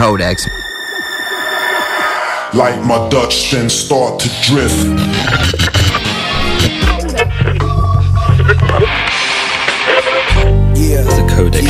codex. Like my Dutch then start to drift. Yeah. It's a codex.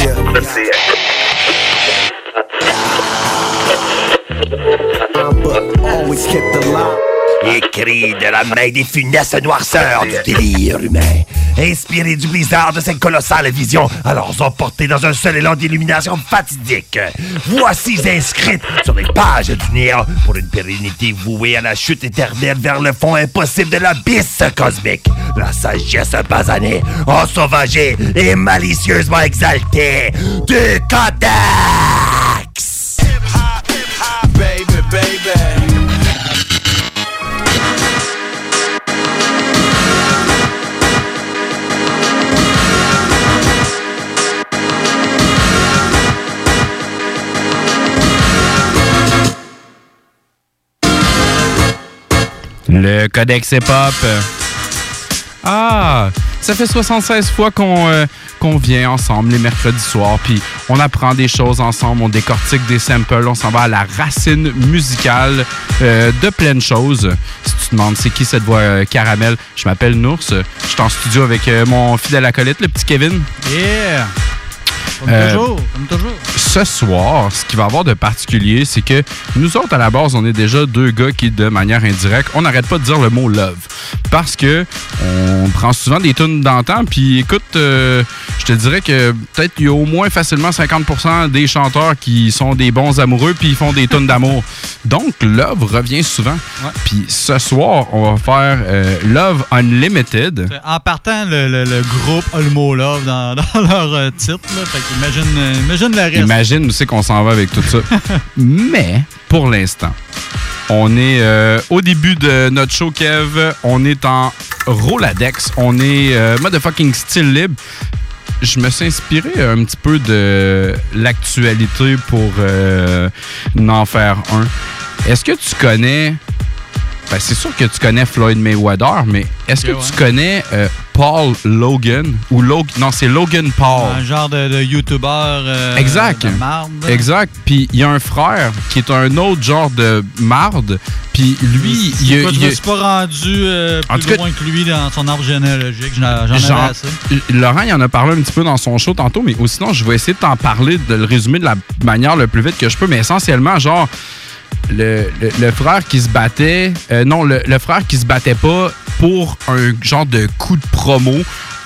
Always kept the line. Écrit de la main des funestes noirceurs du délire humain. Inspiré du blizzard de cette colossale vision, alors emporté dans un seul élan d'illumination fatidique. Voici inscrites sur les pages du néant pour une pérennité vouée à la chute éternelle vers le fond impossible de l'abysse cosmique. La sagesse basanée, ensauvagée et malicieusement exaltée du Codex! Le Codex Hip-Hop. Ah, ça fait 76 fois qu'on euh, qu'on vient ensemble les mercredis soirs, puis on apprend des choses ensemble, on décortique des samples, on s'en va à la racine musicale euh, de plein de choses. Si tu te demandes c'est qui cette voix euh, caramel, je m'appelle Nours. Je suis en studio avec mon fidèle acolyte, le petit Kevin. Yeah! Comme Euh, toujours, comme toujours. Ce soir, ce qui va avoir de particulier, c'est que nous autres, à la base, on est déjà deux gars qui, de manière indirecte, on n'arrête pas de dire le mot love. Parce que on prend souvent des tunes d'antan, puis écoute, euh, je te dirais que peut-être il y a au moins facilement 50% des chanteurs qui sont des bons amoureux, puis ils font des tunes d'amour. Donc, love revient souvent. Puis ce soir, on va faire euh, Love Unlimited. En partant, le, le- le groupe a le mot love dans, dans leur titre. Là, fait euh, imagine le reste. Imagine où c'est qu'on s'en va avec tout ça. Mais, pour l'instant, on est euh, au début de notre show, Kev. On est en Roladex. On est euh, motherfucking style libre. Je me suis inspiré un petit peu de l'actualité pour euh, en faire un. Est-ce que tu connais... Ben, c'est sûr que tu connais Floyd Mayweather, mais est-ce que tu connais euh, Paul Logan? Ou Log... Non, c'est Logan Paul. Un genre de, de youtubeur euh, Exact. de marde. Exact. Puis il y a un frère qui est un autre genre de marde. Puis lui, il, je me il- suis pas rendu euh, En plus cas- loin que lui dans son arbre généalogique? J'en avais assez. Laurent, il en a parlé un petit peu dans son show tantôt, mais sinon, je vais essayer de t'en parler, de le résumer de la manière le plus vite que je peux. Mais essentiellement, genre, le, le- le frère qui se battait, euh, non, le, le frère qui se battait pas pour un genre de coup de promo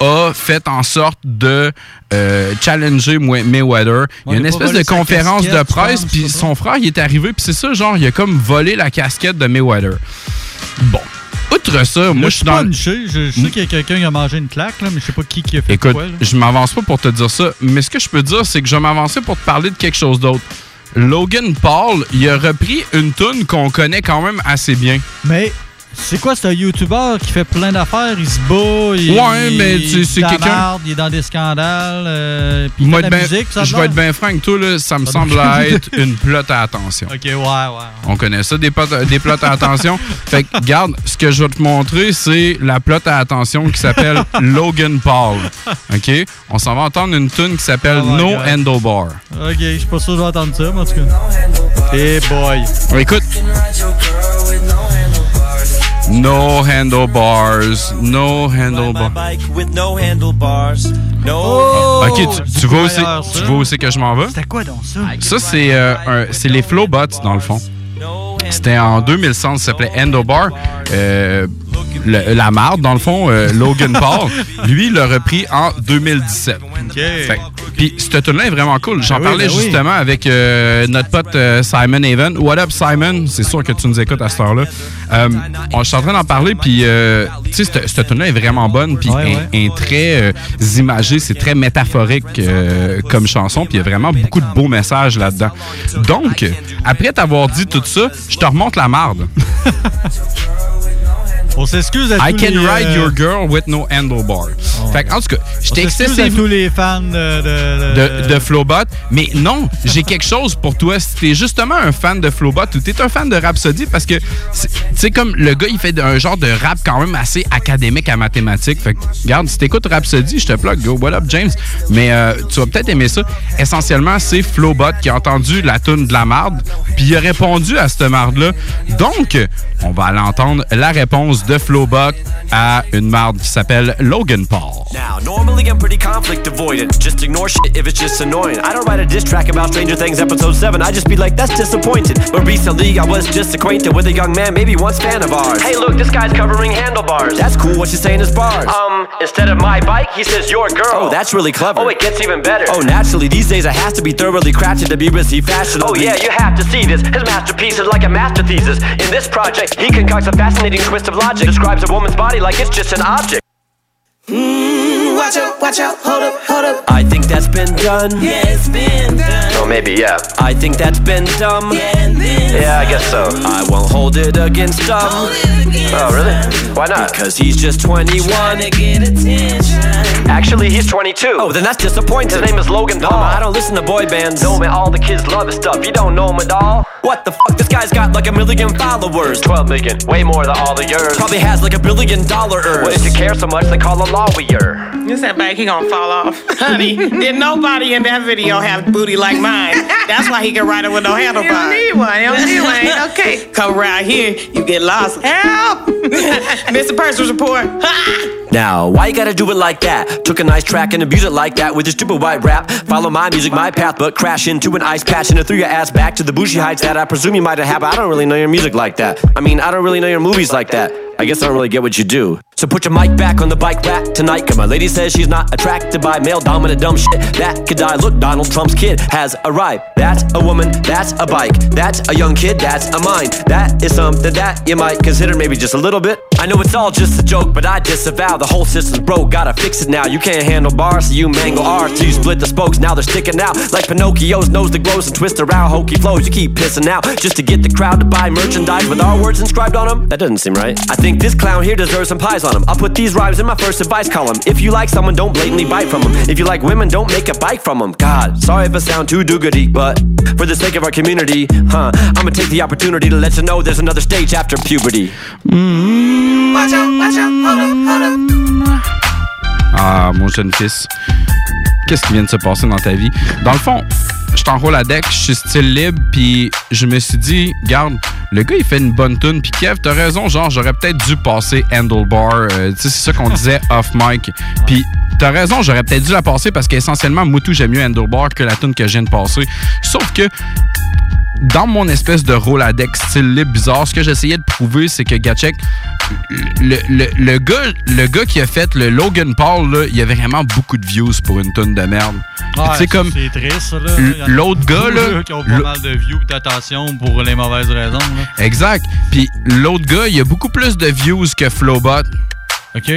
a fait en sorte de euh, challenger May- Mayweather. il y a une espèce de conférence de presse, puis son frère, il est arrivé, puis c'est ça, genre, il a comme volé la casquette de Mayweather. Bon. Outre ça, moi, je suis dans... punché. Je, je sais qu'il y a quelqu'un qui a mangé une claque, là, mais je sais pas qui, qui a fait Écoute, quoi. je m'avance pas pour te dire ça, mais ce que je peux dire, c'est que je vais m'avancer pour te parler de quelque chose d'autre. Logan Paul, il a repris une tune qu'on connaît quand même assez bien. Mais c'est quoi, c'est un YouTuber qui fait plein d'affaires, il se bat, il, Ouais, mais il- c'est quelqu'un- Il est dans des scandales, euh, puis il fait de ben- la musique, ça je vais être bien franc avec toi, là, ça me semble être une plotte à attention. Ok, ouais, ouais. On connaît ça, des, plots- des plots à attention. Fait que, garde, ce que je vais te montrer, c'est la plotte à attention qui s'appelle Logan Paul. OK? On s'en va entendre une tune qui s'appelle Oh No God. Handlebar. Ok, je suis pas sûr que je vais entendre ça, mais en tout cas. Hey boy. Écoute. No handlebars, no handlebars. No handlebars. No Oh! Ok, tu, tu vois aussi, tu vois aussi que je m'en vais? C'était quoi donc ça? Ça, c'est euh, les Flowbots, dans le fond. C'était en 2000, ça s'appelait Handlebar. Euh, le- la marde, dans le fond, euh, Logan Paul, lui, il l'a repris en 2017. Fait- Puis, cette tune-là est vraiment cool. J'en Ben oui, parlais ben oui. justement avec euh, notre pote euh, Simon Haven. What up, Simon? C'est sûr que tu nous écoutes à cette heure-là. Euh, on- je suis en train d'en parler, puis, euh, tu sais, cette, cette tune-là est vraiment bonne, puis Ouais, est très euh, imagée, c'est très métaphorique euh, comme chanson, puis il y a vraiment beaucoup de beaux messages là-dedans. Donc, après t'avoir dit tout ça, je te remonte la marde. On s'excuse à I tous can les, ride euh, your girl with no handlebar. fait que, en tout cas, j'étais s'excuse à excessivement tous les fans de... De, de, de Flowbot. Mais non, j'ai quelque chose pour toi. Si t'es justement un fan de Flowbot ou t'es un fan de Rhapsody, parce que, tu sais, comme le gars, il fait un genre de rap quand même assez académique à mathématiques. Fait que, regarde, si t'écoutes Rhapsody, je te plug, go, what up, James? Mais euh, tu vas peut-être aimer ça. Essentiellement, c'est Flowbot qui a entendu la tune de la marde, puis il a répondu à cette marde-là. Donc, on va aller entendre la réponse de Flowbot à une marde qui s'appelle Logan Paul. Now, normally I'm pretty conflict avoidant. Just ignore shit if it's just annoying. I don't write a diss track about Stranger Things episode 7. I just be like, that's disappointed. But recently I was just acquainted with a young man, maybe once fan of ours. Hey, look, this guy's covering handlebars. That's cool. What you saying is bars. Um, instead of my bike, he says your girl. Oh, that's really clever. Oh, it gets even better. Oh, naturally, these days it has to be thoroughly crafted to be received fashionably. Oh, yeah, you have to see this. His masterpiece is like a master thesis. In this project, he concocts a fascinating twist of logic. Describes a woman's body like it's just an object. Watch out, watch out, hold up, hold up. I think that's been done. Yeah, it's been done. Oh, maybe, yeah. I think that's been dumb. Yeah, Yeah, I guess so. I won't hold it against him. hold it again. Oh, really? Why not? Because he's just 21. Tryna get attention. Actually, he's 22. Oh, then that's disappointing. His name is Logan Paul. I don't listen to boy bands. No, man, all the kids love his stuff. You don't know him at all? What the fuck? This guy's got like a million followers. 12 million. Way more than all of yours. Probably has like a billion dollar earns. Well, if you care so much, they call a lawyer. This that back, he gonna fall off. Honey, did nobody in that video have booty like mine? That's why he can ride it with no handlebars. You don't need one. You don't need one. Ain't okay. Come around here, you get lost. Help! Mr. Person's report. Now, why you gotta do it like that? Took a nice track and abuse it like that with your stupid white rap. Follow my music, my path, but crash into an ice patch and it threw your ass back to the bougie heights that I presume you might have had. But I don't really know your music like that. I mean, I don't really know your movies like that. I guess I don't really get what you do. So put your mic back on the bike rack tonight, cause my lady says she's not attracted by male dominant dumb shit that could die. Look, Donald Trump's kid has arrived. That's a woman, that's a bike, that's a young kid, that's a mind. That is something that you might consider maybe just a little bit. I know it's all just a joke, but I disavow the whole system's broke. Gotta fix it now. You can't handle bars, so you mangle R's So you split the spokes, now they're sticking out like Pinocchio's nose that grows and twists around hokey flows. You keep pissing out just to get the crowd to buy merchandise with our words inscribed on them. That doesn't seem right. I think this clown here deserves some pies on him. I'll put these rhymes in my first advice column. If you like someone, don't blatantly bite from them. If you like women, don't make a bike from them. God, sorry if I sound too doogity, but for the sake of our community, huh, I'ma take the opportunity to let you know there's another stage after puberty. Watch out, watch out, hold up, hold up. Ah, mon jeune fils, qu'est-ce qui vient de se passer dans ta vie? Dans le fond, je t'enroule à deck, je suis style libre, puis je me suis dit, garde, le gars, il fait une bonne tune, puis Kev, t'as raison, genre, j'aurais peut-être dû passer Handlebar, euh, tu sais, c'est ça qu'on disait off mic, puis t'as raison, j'aurais peut-être dû la passer parce qu'essentiellement, Moutou, j'aime mieux Handlebar que la tune que je viens de passer. Sauf que, dans mon espèce de Roladex style libre bizarre, ce que j'essayais de prouver, c'est que Gatchek, le, le, le gars, le gars qui a fait le Logan Paul, là, il y avait vraiment beaucoup de views pour une tonne de merde. Ouais, sais, comme C'est triste, là. l'autre gars, là, qui ont pas mal de views et d'attention pour les mauvaises raisons, là. Exact. Puis l'autre gars, il y a beaucoup plus de views que Flowbot. OK?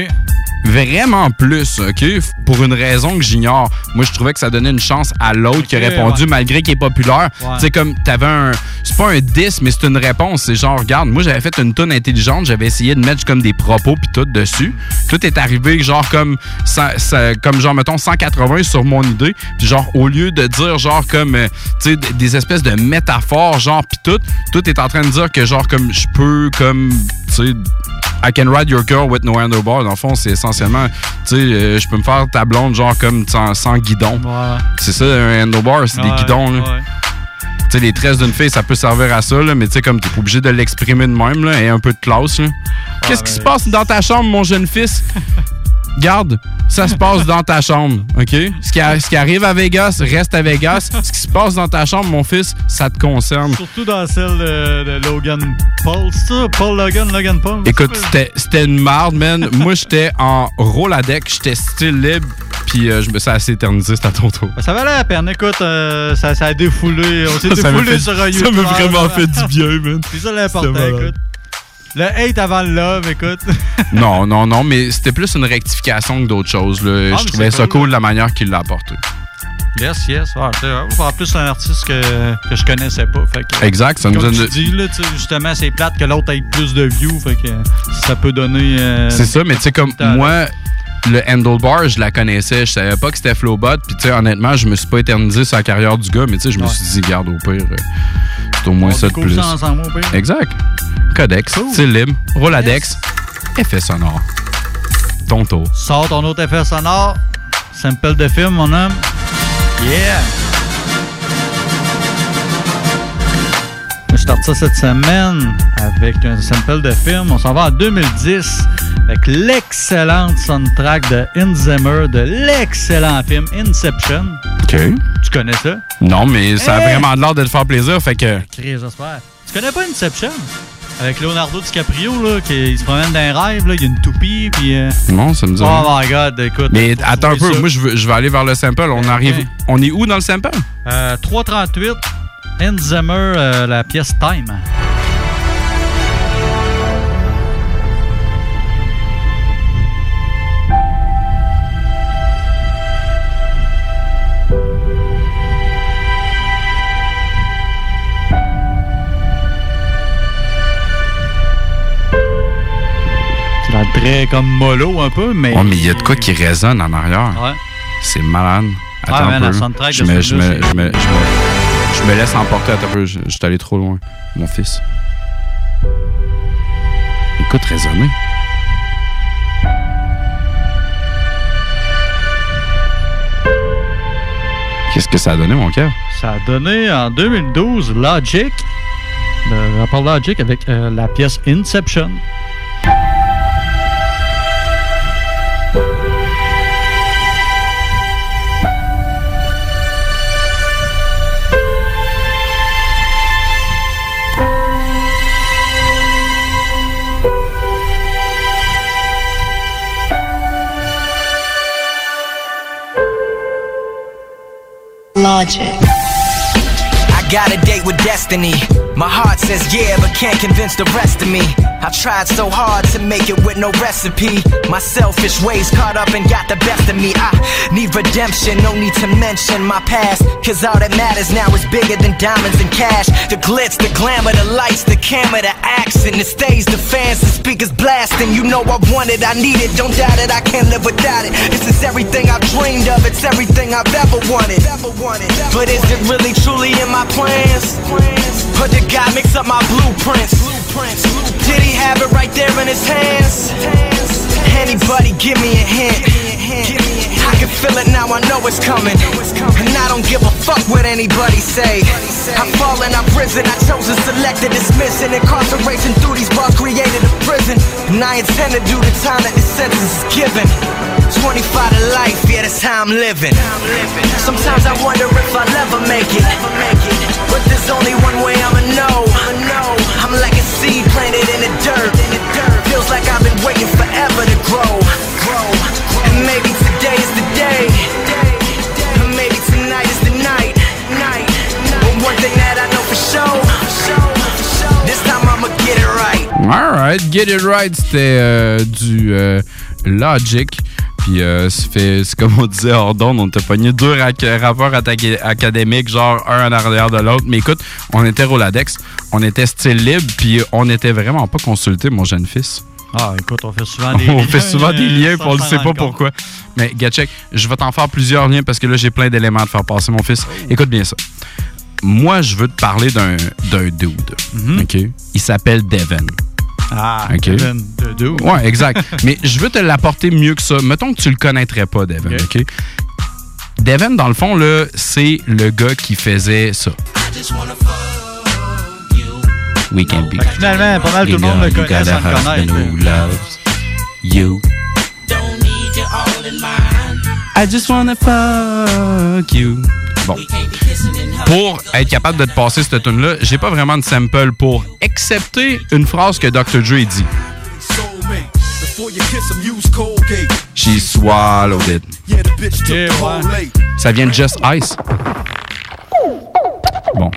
Vraiment plus, OK? Pour une raison que j'ignore. Moi, je trouvais que ça donnait une chance à l'autre qui a répondu ouais. malgré qu'il est populaire. Ouais. Tu sais, comme, t'avais un. C'est pas un 10, mais c'est une réponse. C'est genre, regarde, moi, j'avais fait une tonne intelligente, j'avais essayé de mettre comme des propos puis tout dessus. Tout est arrivé, genre, comme, ça- ça- comme genre, mettons, 180 sur mon idée. Puis, genre, au lieu de dire, genre, comme, euh, tu sais, des espèces de métaphores, genre, puis tout, tout est en train de dire que, genre, comme, je peux, comme, tu sais, I can ride your girl with no Dans le fond, c'est essentiellement, tu sais, euh, je peux me faire ta blonde, genre, comme sans, sans guidon. Ouais. C'est ça, un handlebar, c'est des guidons, là. ouais. Tu sais, les tresses d'une fille, ça peut servir à ça, là, mais tu sais, comme t'es pas obligé de l'exprimer de même, là, et un peu de classe, là. Qu'est-ce qui mais- se passe dans ta chambre, mon jeune fils? Garde, ça se passe dans ta chambre, OK? Ce qui, a- ce qui arrive à Vegas, reste à Vegas. Ce qui se passe dans ta chambre, mon fils, ça te concerne. Surtout dans celle de, de Logan Paul, c'est ça? Paul Logan, Logan Paul? Écoute, c'était c'était une marde, man. Moi, j'étais en Roladex, j'étais style libre, puis euh, je me suis assez éternisé, c'était à ton tour. Ça valait la peine. Écoute, euh, ça, ça a défoulé. On s'est défoulé fait- sur un ça m'a vraiment fait du bien, man. C'est ça l'important, écoute. Le hate avant le love, écoute. Non, non, non, mais c'était plus une rectification que d'autres choses. là. Ah, je trouvais ça cool. cool la manière qu'il l'a apporté. Yes, yes. Ah, en plus, c'est un artiste que, que je connaissais pas. Fait que, Exact, ça nous donne- tu dis, là, justement, c'est plate que l'autre ait plus de views. Fait que ça peut donner. euh, C'est ça, mais tu sais, comme moi, le handlebar, je la connaissais. Je savais pas que c'était Flowbot. Puis, tu sais, honnêtement, je me suis pas éternisé sur la carrière du gars, mais tu sais, je me Ouais. suis dit, garde, au pire, euh, c'est au moins ça de plus. ensemble. Exact. Codex, style libre, Roladex, effet sonore. Ton tour. Sors ton autre effet sonore. Sample de film, mon homme. Yeah! Starte ça cette semaine avec un sample de film. On s'en va en 2010 avec l'excellente soundtrack de Inzimmer de l'excellent film Inception. OK. Tu connais ça? Non, mais ça a Hey! vraiment l'air de te faire plaisir, fait que. J'espère. Tu connais pas Inception? Avec Leonardo DiCaprio, là, qui il se promène dans un rêve, là, il y a une toupie, puis... euh, Non, ça me dit. Oh my God, écoute. mais attends un peu, ça. moi, je veux, je vais aller vers le sample. On arrive. On est où dans le sample? Euh, 338, Enzimer, euh, la pièce Time. Très comme mollo un peu, mais. Ouais, mais il y a de quoi qui résonne en arrière. Ouais. C'est malade. Attends man, un la peu. soundtrack je, de me, je, me, je, me, je, me, je me laisse emporter. Attends un peu. Je, allé trop loin. Mon fils. Écoute, résonner. Qu'est-ce que ça a donné, mon cœur? Ça a donné en 2012 Logic, le rapport Logic avec euh, la pièce Inception. Logic. I got a date with destiny. My heart says yeah, but can't convince the rest of me. I tried so hard to make it with no recipe. My selfish ways caught up and got the best of me. I need redemption, no need to mention my past. Cause all that matters now is bigger than diamonds and cash. The glitz, the glamour, the lights, the camera, the action. The stage, the fans, the speakers blasting. You know I want it, I need it. Don't doubt it, I can't live without it. This is everything I've dreamed of, it's everything I've ever wanted. But is it really truly in my plans? Or did God mix up my blueprints? Did he have it right there in his hands? Anybody give me a hint? I can feel it now, I know it's coming. And I don't give a fuck what anybody say. I've fallen, I've risen, I chose to select and dismiss an incarceration through these bars created a prison. And I intend to do the time that the sentence is given. 25 to life, yeah, that's how I'm living. Sometimes I wonder if I'll ever make it. But there's only one way I'ma know. I'm like a seed planted in the dirt. Feels like I've been waiting forever to grow. And maybe today is the day. And maybe tonight is the night. But one thing that I know for sure. Alright, Get It Right, c'était euh, du euh, Logic. Puis euh, c'est comme on disait hors d'onde, on t'a pogné deux rapports académiques, genre un en arrière de l'autre. Mais écoute, on était Roladex, on était style libre, puis on n'était vraiment pas consulté, mon jeune fils. Ah, écoute, on fait souvent des on liens. fait souvent des euh, liens, puis on ne sait pas pourquoi. Mais Gatchek, je vais t'en faire plusieurs liens parce que là, j'ai plein d'éléments à te faire passer, mon fils. Écoute bien ça. Moi, je veux te parler d'un dude. OK? Il s'appelle Devin. Ah, OK. Kevin de. Ouais, exact. Mais je veux te l'apporter mieux que ça. Mettons que tu le connaîtrais pas, Devin, OK. Devin, dans le fond, là, c'est le gars qui faisait ça. We can be. Fait que finalement, pas mal tout le monde le You connaît got sans a le husband connaître. who loves you. I just wanna fuck you. Bon. Pour être capable de te passer cette tune là j'ai pas vraiment de sample pour accepter une phrase que Dr. Dre dit. She swallowed it. Ouais. Ça vient de Just Ice. Bon.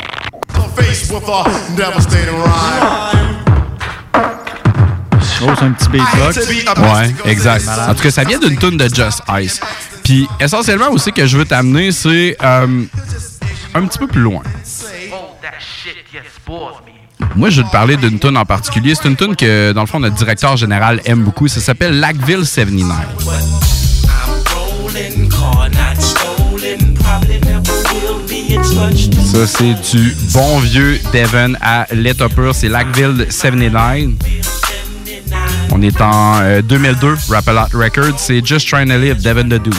Oh, c'est un petit beatbox. Ouais, exact. En tout cas, ça vient d'une tune de Just Ice. Puis essentiellement aussi que je veux t'amener, c'est euh, un petit peu plus loin. Moi, je vais te parler d'une tune en particulier. C'est une tune que, dans le fond, notre directeur général aime beaucoup. Ça s'appelle Lackville 79. Ça, c'est du bon vieux Devon à Let Upper. C'est Lackville 79. On est en 2002, euh, Rap A Lot Records. C'est Just Trying to Live, Devon the Dude.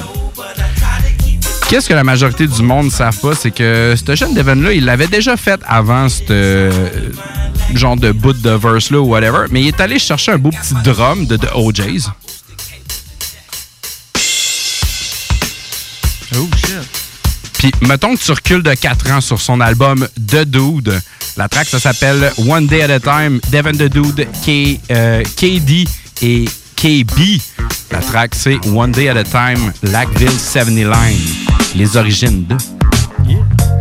Qu'est-ce que la majorité du monde ne savent pas, c'est que ce jeune Devon-là, il l'avait déjà fait avant ce euh, genre de bout de verse-là ou whatever, mais il est allé chercher un beau petit drum de, de OJ's. Oh. Puis, mettons que tu recules de 4 ans sur son album The Dude. La track, ça s'appelle One Day at a Time, Devin the Dude, K, euh, KD et KB. La track, c'est One Day at a Time, Lackville 79. Les origines de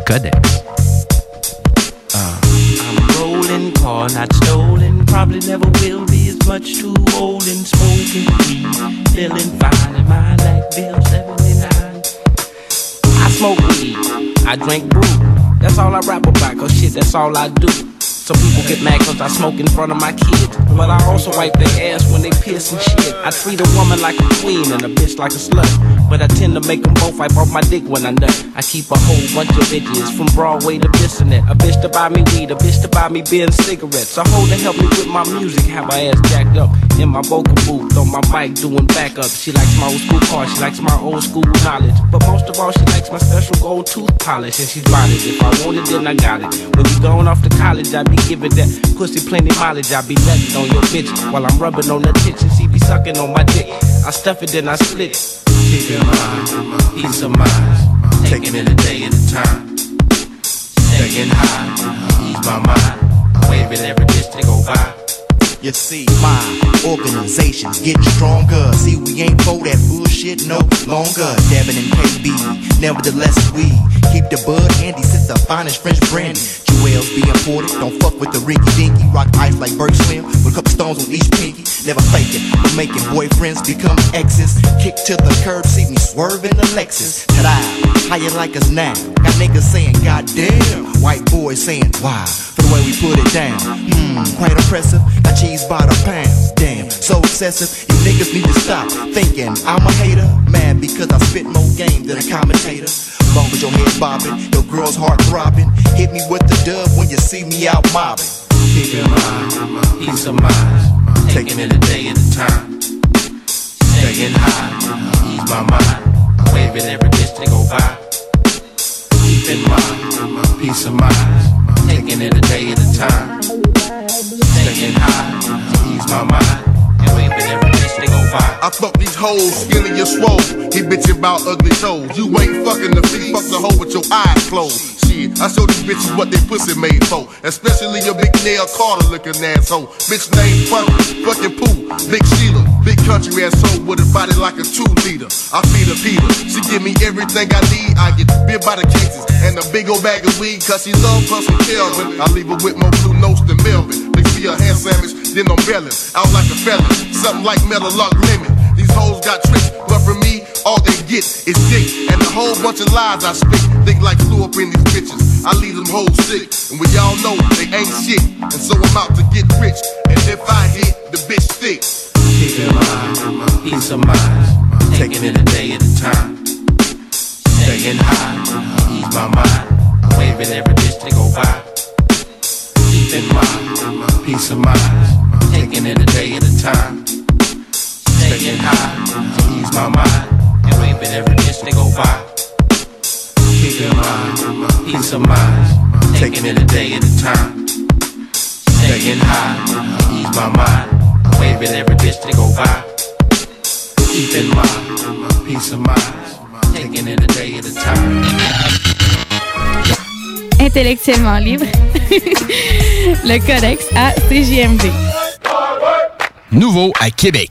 Codex. Car not stolen. Probably never will be as much too old and smoking. Feeling fine in my 79. I smoke weed, I drink brew. That's all I rap about, cause shit, that's all I do. Some people get mad cause I smoke in front of my kids. But I also wipe their ass when they piss and shit. I treat a woman like a queen and a bitch like a slut. But I tend to make them both wipe off my dick when I nut. I keep a whole bunch of bitches from Broadway to Bissonnette. A bitch to buy me weed, a bitch to buy me and cigarettes. A hoe to help me with my music, have my ass jacked up. In my vocal booth, on my mic doing backup. She likes my old school car, she likes my old school knowledge. But most of all, she likes my special gold tooth polish. And she's it. If I want it, then I got it. When you going off to college, I be giving that pussy plenty mileage. I be nutting on your bitch while I'm rubbing on the tits and she be sucking on my dick. I stuff it, then I split. Keep in mind, peace of mind, taking it a day at a time. Staying high, ease my mind, waving every bitch that go by. You see, my organization's getting stronger. See, we ain't for that bullshit no longer. Devin and KB, nevertheless, we keep the bud handy since the finest French brandy. Jewels be imported, don't fuck with the rinky dinky. Rock ice like Berg Swim with a couple stones on each pinky. Never fake it, but making boyfriends become exes. Kick to the curb, see me swerving the Lexus. Ta-da, how you like us now? Got niggas saying, goddamn. White boys saying, wow, way we put it down. Hmm, quite impressive. Got cheese by the pounds. Damn, so excessive. You niggas need to stop thinking I'm a hater. Mad because I spit more game than a commentator. Long as your head bobbing, your girl's heart throbbing. Hit me with the dub when you see me out mobbing. Keep in mind, peace of mind, taking it a day at a time. Staying high, ease my mind, waving every bitch that go by. In mind, peace of mind, taking it a day at a time. Staying high, ease my mind. I fuck these hoes, skinny and swole. He bitchin' about ugly toes. You ain't fucking the feet, fuck the hoe with your eyes closed. I show these bitches what they pussy made for. Especially your big nail Carter looking asshole. Bitch named Funky, fucking Pooh, Big Sheila, big country asshole with a body like a two liter. I feed her Peter, she give me everything I need. I get beer by the cases and a big old bag of weed, cause she love her Kelvin. I leave her with more blue notes than Melvin. They see a hand sandwich, then I'm belling. Out like a felon, something like metal lock lemon. These hoes got tricks, but for me, all they get is dick. And a whole bunch of lies I. Think like flew up in these bitches. I leave them hoes sick. And we all know they ain't shit. And so I'm out to get rich. And if I hit, the bitch peace of mind, taking it a day at a time. Staying high, ease my mind, waving every bitch that go by. Keep in mind, peace of mind, taking it a day at a time. Staying high, ease my mind, and waving every bitch that go by. Keep in mind, peace of mind, taking it a day at a time. Staying high, ease my mind, waving every bitch that go by. Keep in mind, peace of mind, taking it a day at a time. Intellectuellement libre, le Codex à CJMD. Nouveau à Québec.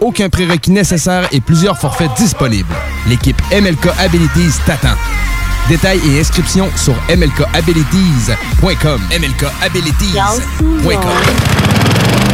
aucun prérequis nécessaire et plusieurs forfaits disponibles. L'équipe MLK Abilities t'attend. Détails et inscriptions sur mlkabilities.com. mlkabilities.com.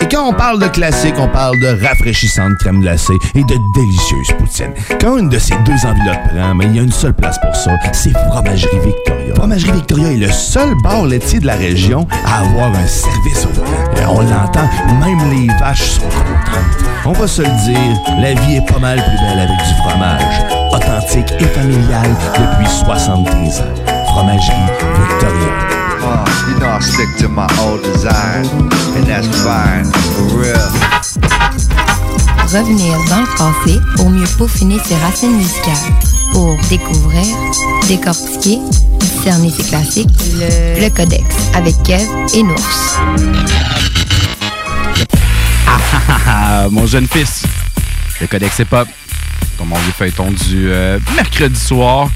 Et quand on parle de classiques, on parle de rafraîchissantes crème glacée et de délicieuses poutines. Quand une de ces deux enveloppes prend, mais il y a une seule place pour ça, c'est Fromagerie Victoria. Fromagerie Victoria est le seul bar laitier de la région à avoir un service au volant. On l'entend, même les vaches sont contentes. On va se le dire, la vie est pas mal plus belle avec du fromage. Authentique et familial depuis 73 ans. Fromagerie Victoria. Revenir dans le passé pour mieux peaufiner ses racines musicales. Pour découvrir, décortiquer, discerner ses classiques, le, le Codex avec Kev et Nours. Ah, mon jeune fils, le Codex Hip-Hop, ton mon vieux feuilleton du euh, mercredi soir.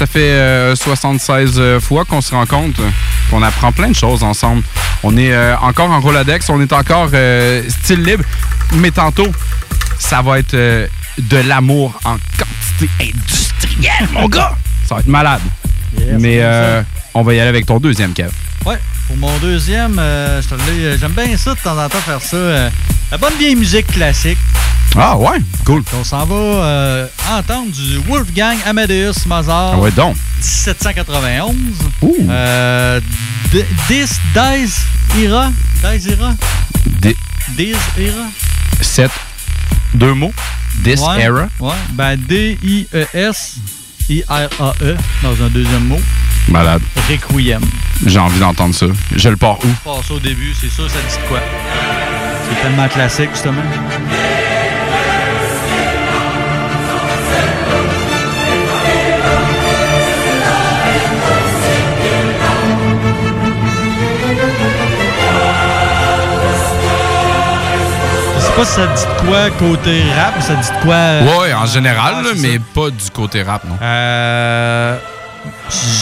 Ça fait euh, 76 euh, fois qu'on se rencontre, qu'on apprend plein de choses ensemble. On est euh, encore en Rolodex, on est encore euh, style libre, mais tantôt, ça va être euh, de l'amour en quantité industrielle, mon gars! Ça va être malade. Mais euh, on va y aller avec ton deuxième, Kev. Ouais, pour mon deuxième, euh, euh, j'aime bien ça de temps en temps faire ça. euh, la bonne vieille musique classique. Ah ouais, cool. On s'en va euh, entendre du Wolfgang Amadeus Mozart. Ah ouais, donc. 1791. Euh, D- Dis, Dies Ira. Dies Ira? Des Dies Ira? sept, deux mots. This Ouais, era. Ouais, ben D-I-E-S. I-R-A-E dans un deuxième mot. Malade. Requiem. J'ai envie d'entendre ça. Je le pars où? Je passe au début, c'est sûr, ça dit quoi? C'est tellement classique, justement. Pas si ça dit quoi côté rap, mais ça dit quoi. euh, Ouais, en général, ah, là, mais ça. pas du côté rap, non. Euh,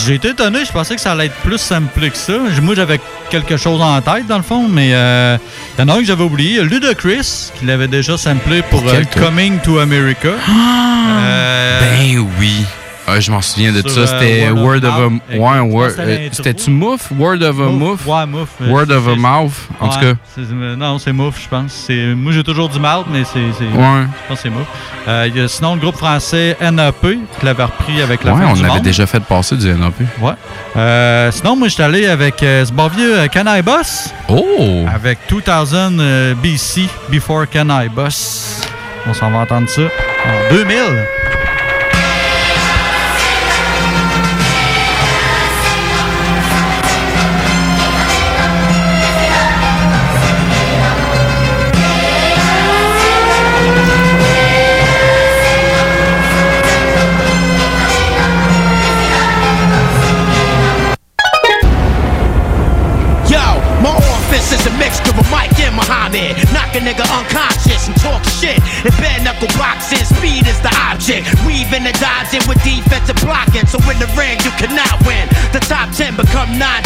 J'ai été étonné, je pensais que ça allait être plus samplé que ça. Moi, j'avais quelque chose en tête, dans le fond, mais euh, il y en a un que j'avais oublié. Ludacris, qui l'avait déjà samplé pour euh? Coming to America. Euh, Ben oui. Ah, je m'en souviens de Sur, ça. C'était euh, Word of a... Mouth. Ouais, C'était euh. C'était-tu Mouf? Word of a Mouf? Ouais, Mouf. euh, Word of a Mouth, en tout cas. non, c'est Mouf, je pense. Moi, j'ai toujours du mouth, mais c'est. Ouais. Je pense que c'est Mouf. Sinon le groupe français NAP, qui l'avait repris avec la Ouais, on avait déjà fait passer du NAP. Ouais. Sinon, moi, j'étais allé avec ce bon vieux Can I Boss. Oh! Avec 2000 euh, BC, Before Can I Boss. On s'en va entendre ça en 2000.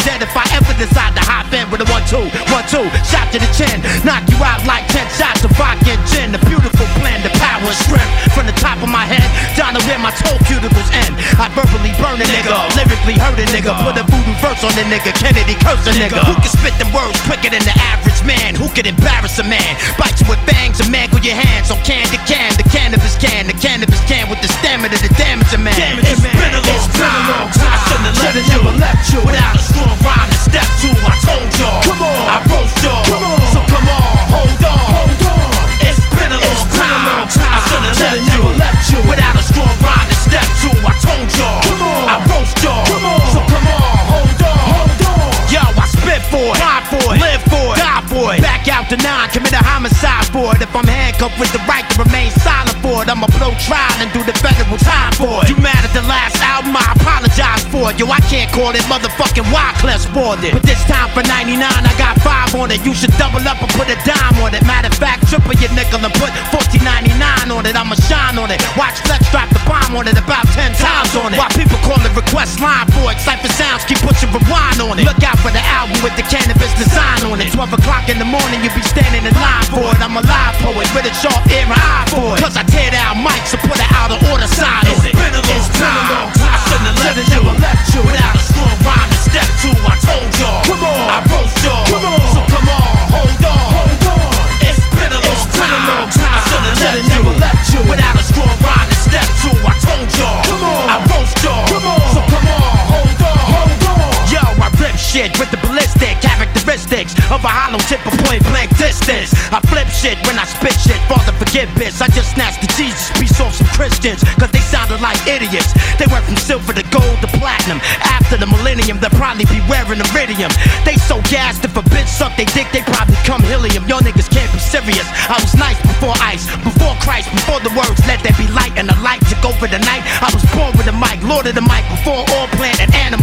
Dead if I ever decide to hop in with a 1 2. 1 2, shot to the chin. Knock you out like 10 shots of vodka and gin. The beautiful blend the power and strength. From the top of my head down to where my toe cuticles end. I verbally burn a nigga, lyrically hurt a nigga. Put a voodoo verse on the nigga, Kennedy curse a nigga. Who can spit them words quicker than the average man? Who can embarrass a man? Bite you with fangs and mangle your hands on can to can. The cannabis can, the cannabis can with the stamina to damage a man. It's been a long time. I shouldn't have let, you. never left you without a strong rhyme to step to. I told y'all, come on, I broke y'all. Come on. So come on, hold on, hold on. It's been a long, been time. A long time. I shouldn't have let, never left you without a strong rhyme to step to. I told y'all, come on, I broke y'all. Come on, so come on, hold on, hold on. Yo, I spit for it, ride for it, live for it, die for it. Back out to nine, commit a homicide for it. If I'm handcuffed with the right to remain silent for it, I'ma blow trial and do the federal time for it. You the last album? I apologize for it. Yo, I can't call it motherfucking Wyclef spoiled it. But this time for 99, I got five on it. You should double up and put a dime on it. Matter of fact, triple your nickel and put 14.99 on it. I'ma shine on it. Watch Flex drop the bomb on it about 10 times on it. While people call it request line for it. Cypher sounds keep pushing rewind on it. Look out for the album with the cannabis design on it. 12 o'clock in the morning, you be standing in line for it. I'm a live poet with a sharp ear and eye for it. Cause I tear down mics and put an out of order sign on it. It's long time. I shouldn't have left you, left you without a strong rhyme to step to. I told y'all. Come on. I roast y'all. Come on. So come on, hold on. Hold on. It's been a long time. I shouldn't have left you, left you without a strong rhyme to step to. I told y'all. Come on. I roast y'all. Come on. So come on, hold on. Hold on. Yo, I rip shit with the ballistic characteristics of a hollow tip of point blank distance. I flip shit when I spit shit. Father, forgive this. I just snatched the Jesus piece off some Christians, cause they sounded like idiots. They went from silver to gold to platinum. After the millennium, they'll probably be wearing iridium. They so gassed if a bitch suck they dick, they probably come helium. Y'all niggas can't be serious. I was nice before ice, before Christ, before the words let there be light and the light took over the night. I was born with a mic, lord of the mic, before all plant and animal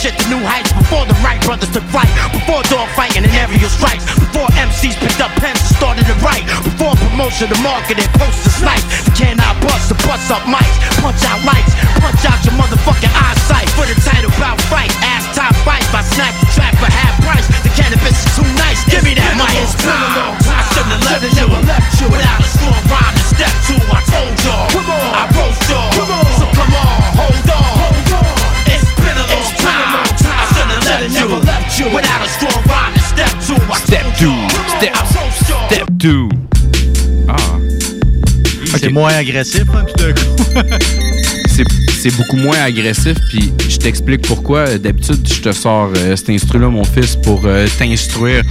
shit to new heights. Before the Wright brothers took flight, before dog fighting and aerial strikes, before MCs picked up pens and started to write, before promotion to marketing, poster snipes. Can I bust the bust up mics, punch out lights, punch out your motherfucking eyesight. For the title bout fight, ass top fight by snack the track for half price. The cannabis is too nice, give me that mic. It's been a long time. Shouldn't have left you, left you without a strong rhyme to step to. I told y'all, come on, I roast y'all, come on, you, without a strong rhyme to step to. I Step two, step, step two. Ah. C'est moins agressif, hein, tout d'un coup. c'est c'est beaucoup moins agressif, puis je t'explique pourquoi. D'habitude, je te sors euh, cet instru-là, mon fils, pour euh, t'instruire.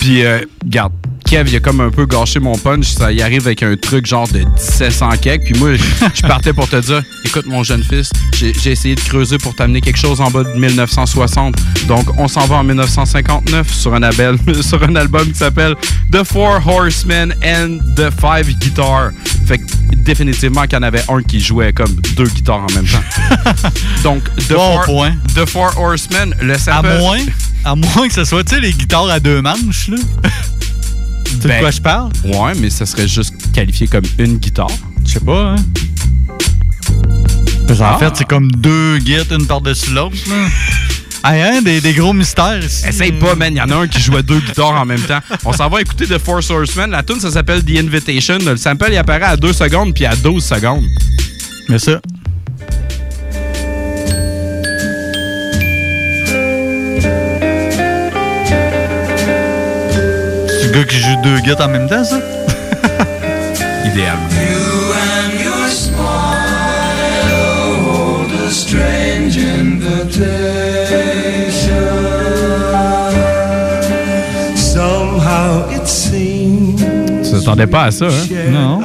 Puis, euh, garde, Kev, il a comme un peu gâché mon punch. Ça y arrive avec un truc genre de 1700 kek. Puis moi, je partais pour te dire écoute, mon jeune fils, j'ai essayé de creuser pour t'amener quelque chose en bas de 1960. Donc, on s'en va en 1959 sur un, album, sur un album qui s'appelle The Four Horsemen and the Five Guitars. Fait que définitivement qu'il y en avait un qui jouait comme deux guitares en même temps. Donc, The, Bon Four, point. The Four Horsemen, le À sample. moins, à moins que ce soit, tu sais, les guitares à deux manches, là. Tu sais de Ben, quoi je parle? Ouais, mais ça serait juste qualifié comme une guitare. Je sais pas, hein. Ah. fait, c'est comme deux guides, une par-dessus l'autre, là. Ah, hein, des, des gros mystères ici. Essaye pas, man. Il y en a un qui jouait deux guitares en même temps. On s'en va écouter The Four Horsemen. La tune ça s'appelle The Invitation. Le sample, il apparaît à 2 secondes puis à 12 secondes. Mais ça. Gars qui joue deux guides en même temps, ça? Idéalement. Tu t'attendais pas à ça, hein? Non.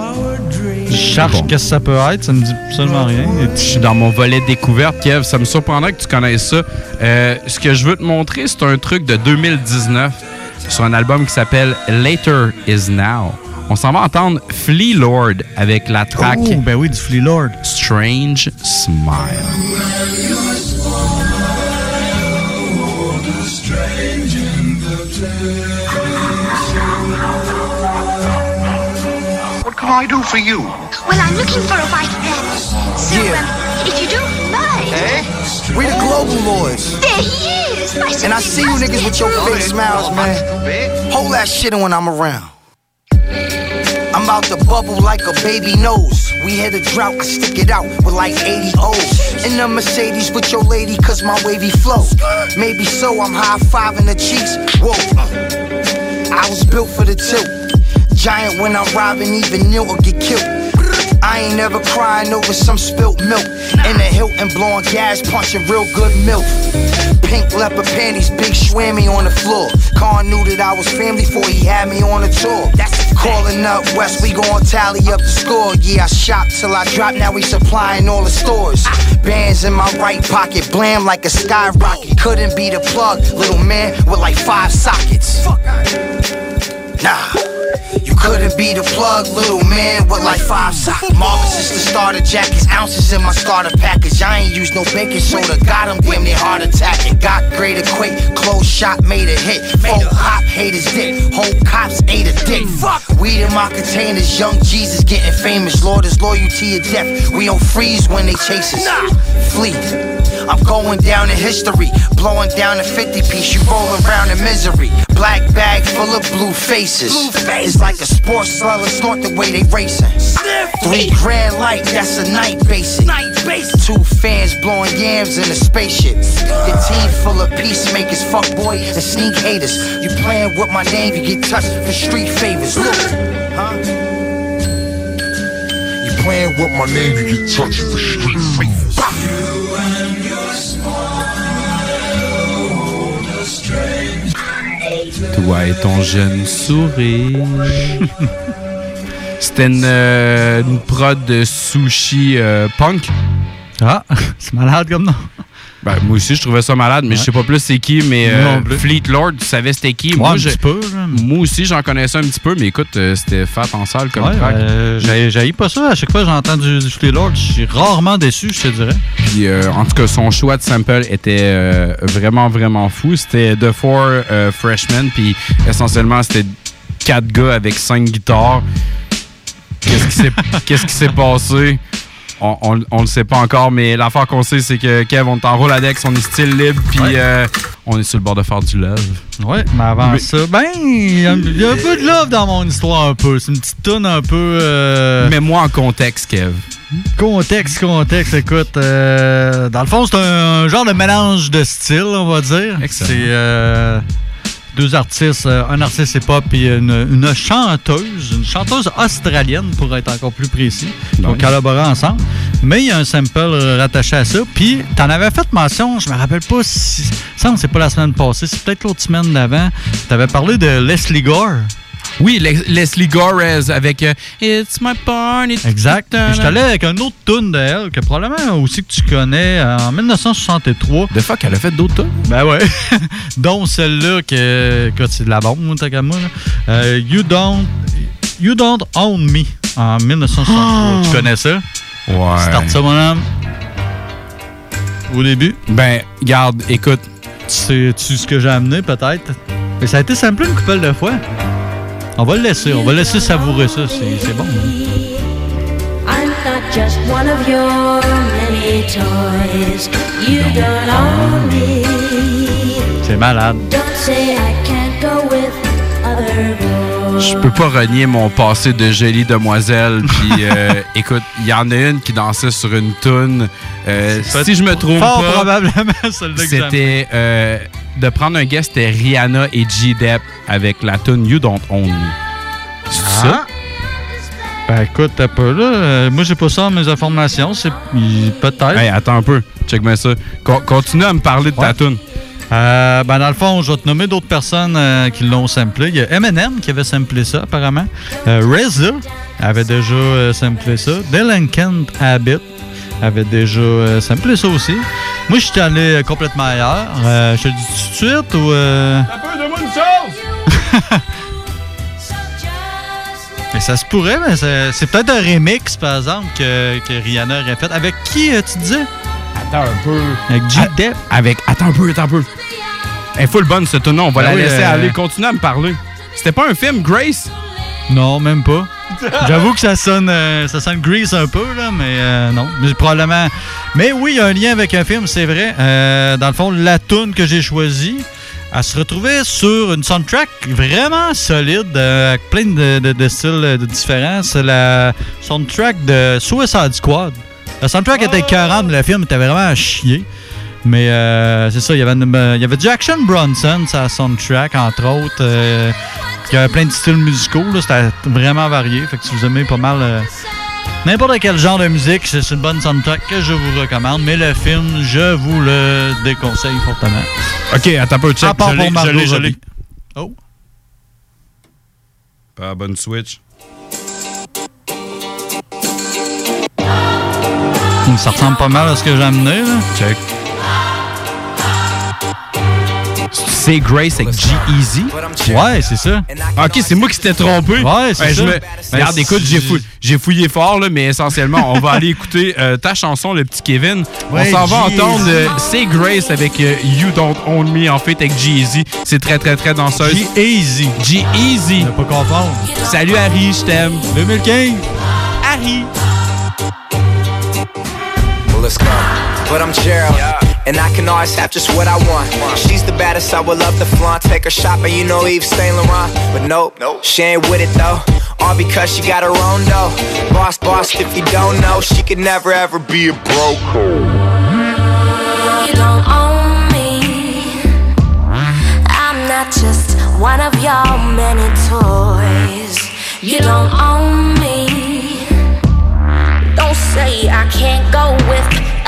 Je cherche Bon. qu'est-ce que ça peut être, ça me dit absolument rien. Je suis dans mon volet découverte, Kev. Ça me surprendrait que tu connaisses ça. Euh, ce que je veux te montrer, c'est un truc de 2019 sur un album qui s'appelle Later Is Now. On s'en va entendre Flea Lord avec la track Oh, ben oui, du Flea Lord. Strange Smile. What can I do for you? Well, I'm looking for a bite of that. So, um, if you don't mind. Hey, we the global lords. There he is. And I see you niggas with your fake smiles, man. Hold that shit when I'm around. I'm about to bubble like a baby nose. We hit a drought, I stick it out with like 80 O's. In the Mercedes with your lady, cause my wavy flow. Maybe so, I'm high fiving the cheeks. Whoa. I was built for the tilt. Giant when I'm robbing, even nil or get killed. I ain't never crying over some spilt milk. In the Hilton, blowing gas, punching real good milk. Pink leopard panties, big swammy on the floor. Khan knew that I was family before he had me on a tour. Calling up West, we gon' tally up the score. Yeah, I shop till I drop, now we supplying all the stores. Bands in my right pocket, blam like a skyrocket. Couldn't be the plug, little man with like five sockets. Nah. You couldn't be the plug, little man, with like five socks. Marvin's is the starter jackets, ounces in my starter package. I ain't use no baking soda, got him damn near heart attack. And got great equate, close shot made a hit. Full hop, haters dick, whole cops ate a dick. Fuck, weed in my containers, young Jesus getting famous. Lord is loyalty to death, we don't freeze when they chase us. Flee. I'm going down in history, blowing down a 50 piece. You roll around in misery. Black bag full of blue faces. blue It's like a sports seller, snort the way they racing. Three grand light, that's a night basic. Two fans blowing yams in a spaceship. The team full of peacemakers, fuck boy, and sneak haters. You playing with my name, you get touched for street favors. Look, huh? You playing with my name, you get touched for street favors. Toi et ton jeune sourire. C'était une, euh, une prod de sushi euh, punk. Ah, c'est malade comme nom. Ben, moi aussi, je trouvais ça malade, mais je sais pas plus c'est qui, mais euh. Fleet Lord, tu savais c'était qui? Ouais, moi, un je- petit peu, moi aussi, j'en connaissais un petit peu, mais écoute, euh, c'était fat en salle comme Ouais, track. euh, j'haïs pas ça. À chaque fois que j'entends du, du Fleet Lord, je suis rarement déçu, je te dirais. Puis, euh, en tout cas, son choix de sample était vraiment, vraiment fou. C'était The Four Freshmen, puis essentiellement, c'était quatre gars avec cinq guitares. Qu'est-ce qui s'est qu'est-ce qui s'est passé? On, on, on le sait pas encore, mais l'affaire qu'on sait, c'est que Kev, on est en Roladex, on est style libre, puis euh, on est sur le bord de faire du love. Ouais, mais avant Mais- ça, ben, il y, a un peu de love dans mon histoire, un peu. C'est une petite toune un peu. euh, Mets-moi en contexte, Kev. Contexte, contexte, écoute. euh, dans le fond, c'est un, genre de mélange de styles, on va dire. Excellent. C'est euh, deux artistes, euh, un artiste hip-hop et une, une chanteuse, une chanteuse australienne, pour être encore plus précis. Ils ont Nice. collaboré ensemble. Mais il y a un sample rattaché à ça. Puis, t'en avais fait mention, je me rappelle pas si. Ça, c'est pas la semaine passée, c'est peut-être l'autre semaine d'avant. T'avais parlé de Leslie Gore. Oui, Les- Leslie Gorez avec euh, It's my party. Exact. Puis J'étais allé avec un autre tune de elle que probablement aussi que tu connais euh, en 1963. De fuck, elle a fait d'autres tunes? Ben ouais. Dont celle-là que, que c'est de la bombe, tant qu'à moi. Euh, you don't You Don't Own Me en 1963. Tu connais ça? Ouais. Start ça, mon homme. Au début. Ben, garde, écoute. Sais-tu ce que j'ai amené, peut-être? Mais ça a été simple une couple de fois. On va le laisser. On va laisser savourer ça. C'est bon. I'm not just one of your many toys. You don't own me. C'est malade. Don't say I can't go with other boys. Je peux pas renier mon passé de jolie demoiselle. Puis, euh, écoute, il y en a une qui dansait sur une toune. Euh, si je me trompe fort pas, probablement c'était euh, de prendre un guest, c'était Rihanna et G-Dep avec la tune You Don't Own Me. C'est ça? Ben écoute, t'as pas là. euh, moi, j'ai pas ça dans mes informations. C'est peut-être. Hey, attends un peu. Check bien ça. Con- continue à me parler de ta tune. Euh, ben dans le fond, je vais te nommer d'autres personnes euh, qui l'ont samplé. Il y a Eminem qui avait samplé ça, apparemment. RZA avait déjà samplé ça. Delinquent Habit avait déjà euh, samplé ça aussi. Moi, je suis allé euh, complètement ailleurs. Euh, je te le dis tout de suite ou... euh, Un peu de une chose! Mais ça se pourrait, mais c'est peut-être un remix, par exemple, que, que Rihanna aurait fait. Avec qui, euh, tu disais? Attends un peu. Avec G-Dep. Avec. Attends un peu, attends un peu. Elle est full bonne, cette tune On va Ben la oui, laisser euh, aller. Continue à me parler. C'était pas un film, Grace? Non, même pas. J'avoue que ça sonne, euh, ça sonne Grease un peu, là, mais euh, non. Mais probablement. Mais oui, il y a un lien avec un film, c'est vrai. Euh, dans le fond, la tune que j'ai choisie, elle se retrouvait sur une soundtrack vraiment solide, euh, avec plein de, de- de styles de différents. C'est la soundtrack de Suicide Squad. La soundtrack était 40, mais le film était vraiment à chier. Mais euh, c'est ça, il y avait, une- euh, il y avait Jackson Bronson, sa soundtrack, entre autres. euh, il y avait plein de styles musicaux, c'était vraiment varié. Fait que si vous aimez pas mal euh, n'importe quel genre de musique, c'est une bonne soundtrack que je vous recommande. Mais le film, je vous le déconseille fortement. Ok, attends un peu, check. À part Je pour Margot je. Robbie. Oh. Pas bonne Switch. Ça ressemble pas mal à ce que j'ai amené. Là. Check. Say Grace avec G-Easy. Ouais, c'est ça. Ok, c'est moi qui s'étais trompé. Ouais, c'est Ben, ça. me- Ben, Regarde, écoute, j'ai fouillé, j'ai fouillé fort, là, mais essentiellement, on va aller écouter euh, ta chanson, le petit Kevin. Ouais, on s'en va G-Eazy. entendre euh, Say Grace avec euh, You Don't Own Me, en fait, avec G-Eazy. C'est très, très, très danseuse. G-Eazy. G-Eazy. pas confondre. Salut Harry, je t'aime. 2015. Harry. Well, let's go. But I'm Gerald, and I can always have just what I want. She's the baddest, I would love to flaunt. Take her shopping, you know Yves Saint Laurent. But nope, she ain't with it though. All because she got her own dough. Boss, boss, if you don't know, she could never ever be a broke. You don't own me. I'm not just one of your many toys. You don't own me. Don't say I can't go with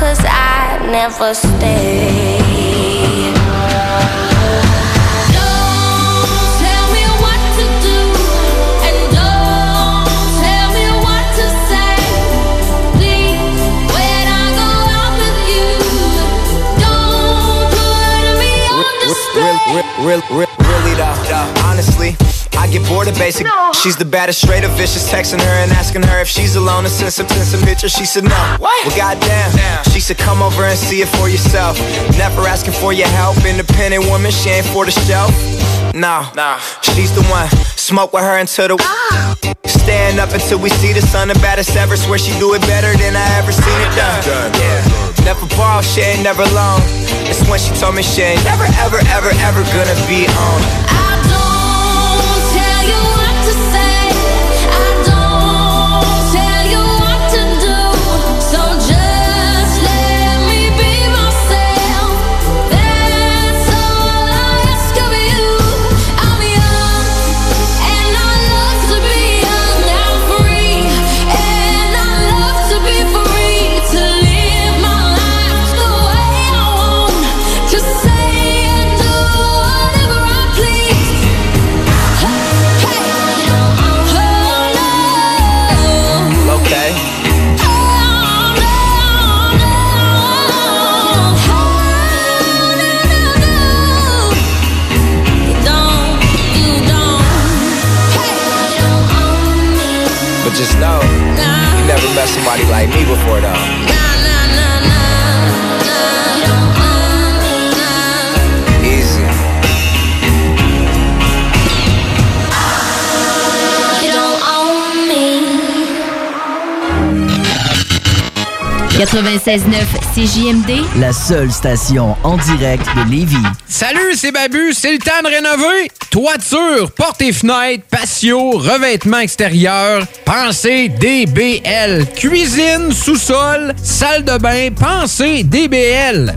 put me on display. Real, real, real, really though, honestly. I get bored of basic. She's the baddest, straight up vicious. Texting her and asking her if she's alone and send some, send some pictures. She said no. Well, goddamn. She said come over and see it for yourself. Never asking for your help. Independent woman, she ain't for the show. No, nah. she's the one. Smoke with her until the Ah. stand up until we see the sun. The baddest ever. Swear she do it better than I ever seen it done. Yeah. Never borrow, she ain't never loan. It's when she told me she ain't never, ever, ever, ever gonna be on. Met somebody like me before, though. 96.9 CJMD, La seule station en direct de Lévis. Salut, c'est Babu, c'est le temps de rénover. Toiture, portes et fenêtres, patio, revêtement extérieur, pensez DBL. Cuisine, sous-sol, salle de bain, pensez DBL.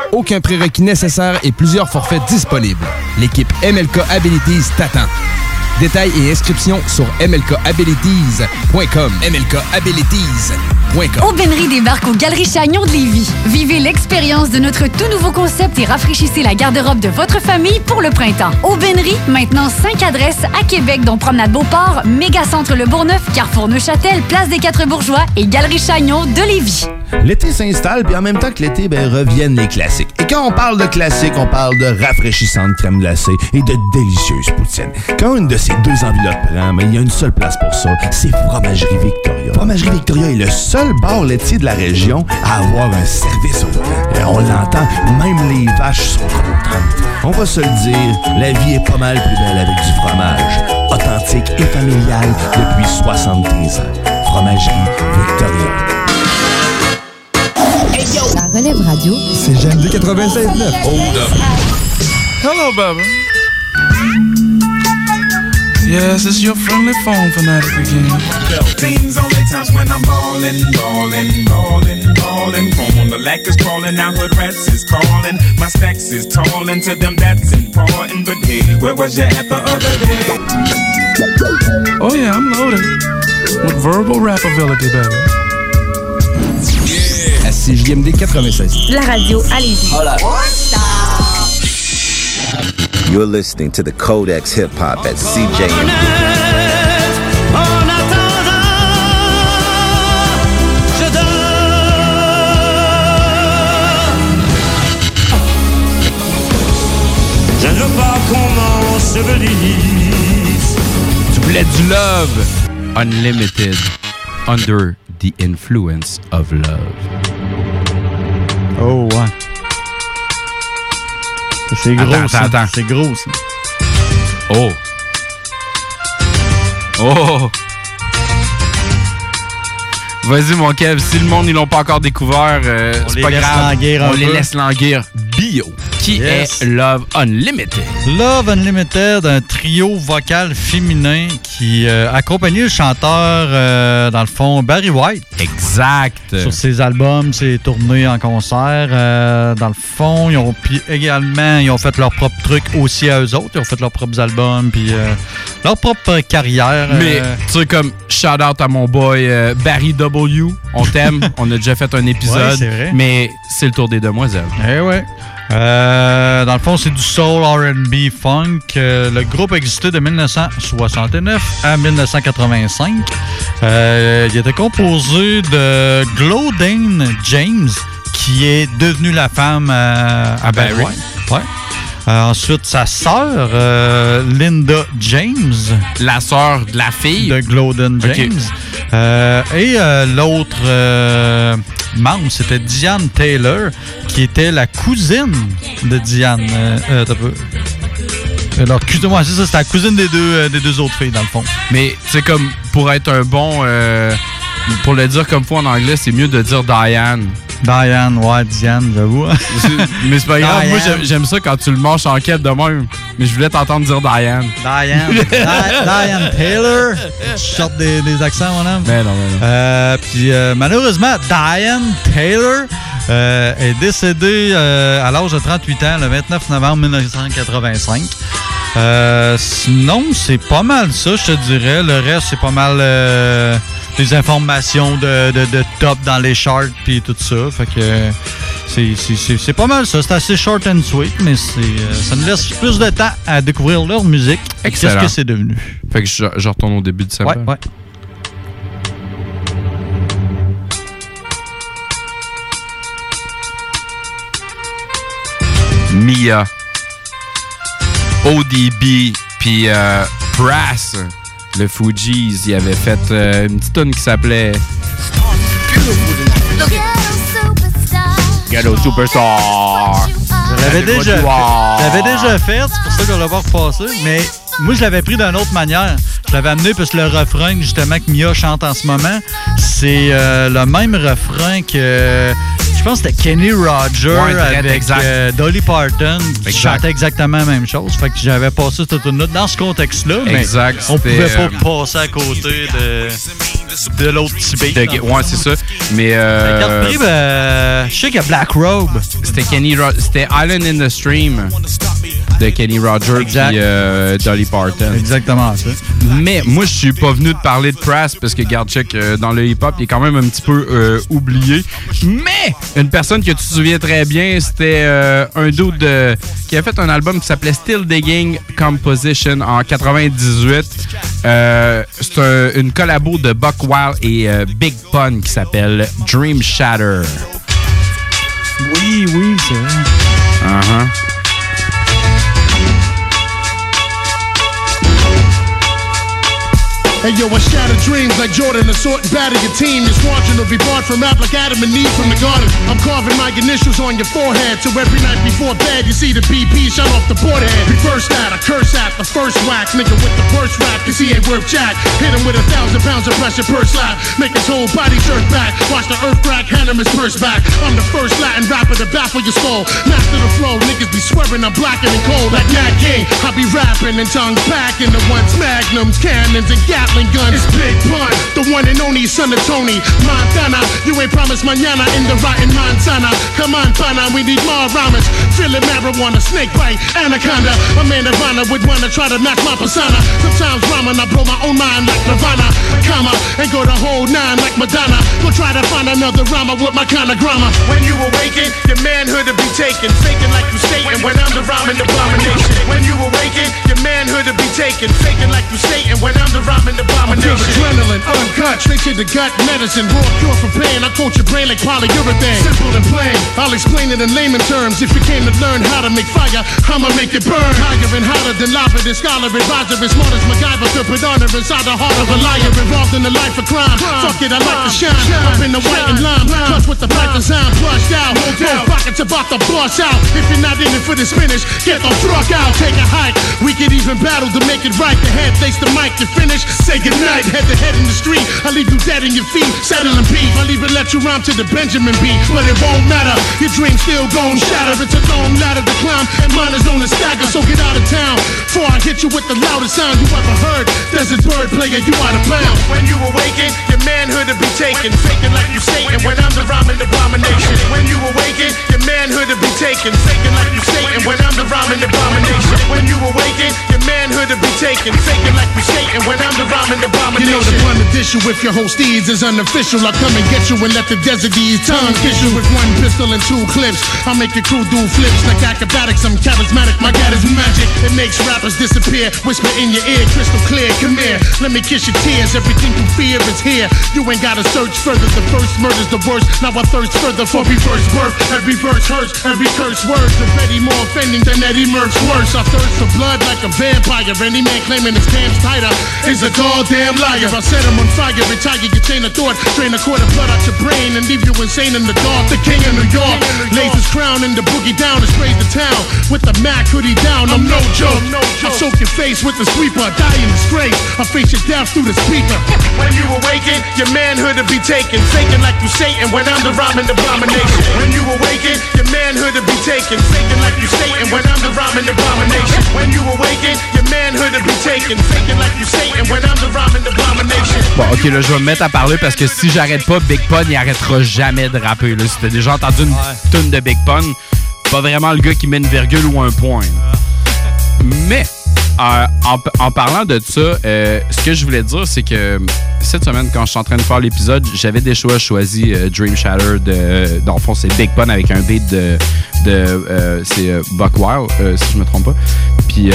aucun prérequis nécessaire et plusieurs forfaits disponibles. L'équipe MLK Abilities t'attend. Détails et inscriptions sur mlkabilities.com. mlkabilities.com. Aubainerie débarque aux Galeries Chagnon de Lévis. Vivez l'expérience de notre tout nouveau concept et rafraîchissez la garde-robe de votre famille pour le printemps. Aubainerie, maintenant 5 adresses à Québec, dont Promenade Beauport, Mégacentre Le Bourgneuf, Carrefour Neuchâtel, Place des Quatre Bourgeois et Galerie Chagnon de Lévis. L'été s'installe, puis en même temps que l'été, ben, reviennent les classiques. Et quand on parle de classiques, on parle de rafraîchissantes crème glacée et de délicieuses poutines. Quand une de ces deux enveloppes prend, mais il y a une seule place pour ça, c'est Fromagerie Victoria. Fromagerie Victoria est le seul bar laitier de la région à avoir un service au volant. Et on l'entend, même les vaches sont contentes. On va se le dire, la vie est pas mal plus belle avec du fromage. Authentique et familial depuis 73 ans. Fromagerie Victoria. La relève radio. C'est GMD 96.9. Hold up. Hello, Bubba. Yes, it's your friendly phone fanatic again. Things only times when I'm ballin', ballin', ballin', ballin'. Phone on the lack is crawling, out hood rats is calling. My stacks is tallin' to them, that's important. But hey, where was you at the other day? Oh yeah, I'm loaded with verbal rap ability, baby. CJMD 96. La radio à Lévis. You're listening to the Codex Hip Hop at CJMD. Je ne veux pas qu'on m'ensevelisse. Tu voulais du love. Unlimited. Under the influence of love. Oh, ouais. C'est gros, Attends, ça. attends. C'est gros, ça. Oh. Oh. Vas-y, mon Kev, si le monde, ils l'ont pas encore découvert, euh, On c'est les pas laisse grave. languir On les laisse languir. Bio, qui Yes. est Love Unlimited. Love Unlimited, un trio vocal féminin qui euh, accompagnait le chanteur, euh, dans le fond, Barry White. Exact. Sur ses albums, ses tournées en concert. euh, dans le fond, ils ont puis également, ils ont fait leur propre truc aussi à eux autres. Ils ont fait leurs propres albums, puis leur propre carrière. Mais, tu sais, comme shout out à mon boy Barry W. On t'aime. On a déjà fait un épisode. Ouais, c'est vrai. Mais c'est le tour des demoiselles. Eh ouais. Euh, dans le fond, c'est du soul R&B funk. Euh, le groupe existait de 1969 à 1985. Euh, il était composé de Glodane James, qui est devenue la femme à Barry. Barry. Ouais. Euh, ensuite, sa sœur, euh, Linda James. La sœur de la fille. De Glowden. James. Euh, et euh, l'autre membre, c'était Diane Taylor, qui était la cousine de Diane. Alors, excusez-moi, c'est ça, c'était la cousine des deux, des deux autres filles, dans le fond. Mais, c'est comme, pour être un bon. pour le dire comme faut en anglais, c'est mieux de dire Diane. Diane, ouais, Diane, j'avoue. Mais c'est pas grave, moi Diane. j'aime- j'aime ça quand tu le manges en quête de même. Mais je voulais t'entendre dire Diane. Diane. Di- Diane Taylor. Tu sortes des, des accents, mon homme. Mais non, mais non. Euh, puis euh, malheureusement, Diane Taylor euh, est décédée euh, à l'âge de 38 ans le 29 novembre 1985. Euh, sinon, c'est pas mal ça, je te dirais. Le reste, c'est pas mal euh, des informations de, de- de top dans les charts puis tout ça. Fait que c'est- pas mal ça. C'est assez short and sweet, mais c'est, euh, ça nous laisse plus de temps à découvrir leur musique. Qu'est-ce que c'est devenu? Fait que je, je retourne au début de sample. Ouais, ouais. Mia, ODB, puis euh, Brass, le Fugees, il avait fait euh, une petite tune qui s'appelait Ghetto Superstar. Je l'avais déjà, l'avais déjà fait, c'est pour ça qu'on l'a pas repassé. Mais moi, je l'avais pris d'une autre manière. Je l'avais amené parce que le refrain, justement, que Mia chante en ce moment, c'est euh, le même refrain que. Je pense que c'était Kenny Roger Ouais, direct, avec euh, Dolly Parton qui chantait exactement la même chose. Fait que j'avais passé cette tune dans ce contexte-là. Mais Exact, on pouvait pas euh, passer à côté de, de l'autre. De- le ouais, c'est ça. Mais. Euh, prix, ben, je sais qu'il y a Black Robe. C'était Kenny C'était Island in the Stream. de Kenny Rogers puis euh, Dolly Parton. Exactement ça. Mais moi, je suis pas venu de parler de Crass parce que, garde check, euh, dans le hip-hop, il est quand même un petit peu euh, oublié. Mais une personne que tu te souviens très bien, c'était euh, un dude de- qui a fait un album qui s'appelait Still Digging Composition en 98. Euh, c'est un- une collabo de Buck Wild et euh, Big Pun qui s'appelle Dream Shatter. Oui, oui, c'est vrai. Uh-huh. Hey yo, I shatter dreams like Jordan, assault and batter your team. You're squadron will be barred from rap like Adam and Eve from the garden. I'm carving my initials on your forehead, so every night before bed you see the BP shut off the board head. Reverse that, I curse at the first whack, nigga with the worst rap, cause he ain't worth jack. Hit him with a thousand pounds of pressure per slap, make his whole body jerk back. Watch the earth crack, hand him his purse back. I'm the first Latin rapper to baffle your skull. Master the flow, niggas be swearing I'm blacker and cold like Nat King. I be rapping and tongues packing the ones magnums, cannons, and Gatling guns. It's Big Pun, the one and only son of Tony Montana. You ain't promised mañana in the rotten Montana. Come on, pana, we need more rhymes. Feeling marijuana, snake bite, anaconda. A man of honor would wanna try to match my persona. Sometimes rhyming, I blow my own mind like Nirvana. Comma, and go the whole nine like Madonna. Go try to find another rhymer with my kind of grammar. When you awaken, your manhood will be taken. Faking like you stating when I'm the rhyming abomination. When you awaken, your manhood will be taken. Faking like you stating when I'm the rhyming abomination. Adrenaline, uncut, straight to the gut medicine. Raw cure for pain. I coat your brain like polyurethane. Simple and plain. I'll explain it in layman terms. If you came to learn how to make fire, I'ma make it burn. Higher and hotter than lava, than scholar, advisor, as smart as MacGyver. To put honor inside the heart of a liar. Involved in the life of crime. Fuck it, I like to shine. Up in the white and lime. Plus with the black design flushed out. No pockets about to bust out. If you're not in it for the finish, get the truck out. Take a hike. We could even battle to make it right. The head face the mic. You finish. Say goodnight. Head to head in the street. I leave you dead in your feet. Saddling beef. I'll even let you rhyme to the Benjamin beat. But it won't matter. Your dream's still gon' shatter. It's a long ladder to climb. And mine is on the stagger. So get out of town. Before I hit you with the loudest sound you ever heard. Desert bird player, you out of bounds. When you awaken, your manhood will be taken. Faking like you Satan when I'm the rhyming abomination. When you awaken, your manhood will be taken. Faking like you Satan when I'm the rhyming abomination. When you awaken, your manhood will be taken. Faking like you Satan when I'm the rhyming abomination. You know the pun issue if your host steeds is unofficial. I'll come and get you and let the desert D's tongue kiss you with one pistol and two clips. I'll make your crew do flips like acrobatics. I'm charismatic, my god is magic. It makes rappers disappear. Whisper in your ear, crystal clear. Come here, let me kiss your tears. Everything you fear is here. You ain't gotta search further. The first murder's the worst. Now I thirst further for reverse birth. Every verse hurts, every curse words. Betty more offending than Eddie Merck's worse. I thirst for blood like a vampire. Any man claiming his cam's tighter is a goddamn liar. I set him on fire, retire your chain of thought. Drain a quart of blood out your brain and leave you insane in the dark. The king of New York lays his crown in the boogie down and sprays the town with the Mac hoodie down. I'm no joke. I soak your face with the sweeper, die in disgrace. I face your death through the speaker. When you awaken, your manhood will be taken. Faking like you Satan when I'm the rhyming abomination. When you awaken, your manhood will be taken. Faking like you Satan when I'm the rhyming abomination. When you awaken, your manhood will be taken. Faking like you Satan when I'm the rhyming abomination. Bon, ok, là, je vais me mettre à parler parce que si j'arrête pas, Big Pun, il arrêtera jamais de rapper. Là. Si t'as déjà entendu une tune de Big Pun, pas vraiment le gars qui met une virgule ou un point. là. Mais, en, en parlant de ça, euh, ce que je voulais dire, c'est que cette semaine, quand je suis en train de faire l'épisode, j'avais des choix choisi euh, Dream Shatter de. Dans le fond, c'est Big Pun avec un beat de. euh, c'est euh, Buck Wild, euh, si je me trompe pas. Puis.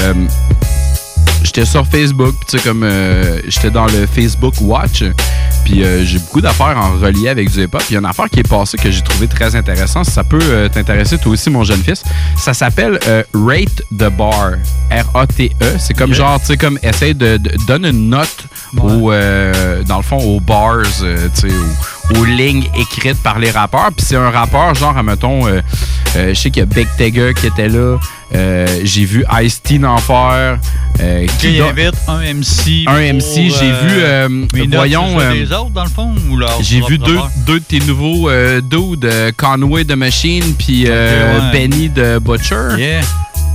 J'étais sur Facebook, tu sais, comme euh, j'étais dans le Facebook Watch, puis euh, j'ai beaucoup d'affaires en relié avec du hip-hop. Puis il y a une affaire qui est passée que j'ai trouvé très intéressant. Ça peut euh, t'intéresser, toi aussi, mon jeune fils. Ça s'appelle euh, Rate the Bar. R-A-T-E. C'est comme genre, tu sais, comme essaye de, de- donne une note au, euh, dans le fond, aux bars, tu sais, aux, lignes écrites par les rappeurs. Puis c'est un rappeur, genre, admettons, euh, euh, je sais qu'il y a Big Tega qui était là. Euh, j'ai vu Ice-T en faire. Euh, Qui invite un MC. Un MC, j'ai euh, vu, voyons, sur des autres, dans le fond, ou leur J'ai vu deux, deux de tes nouveaux dudes, Conway de Machine puis ouais. Benny de Butcher. Yeah.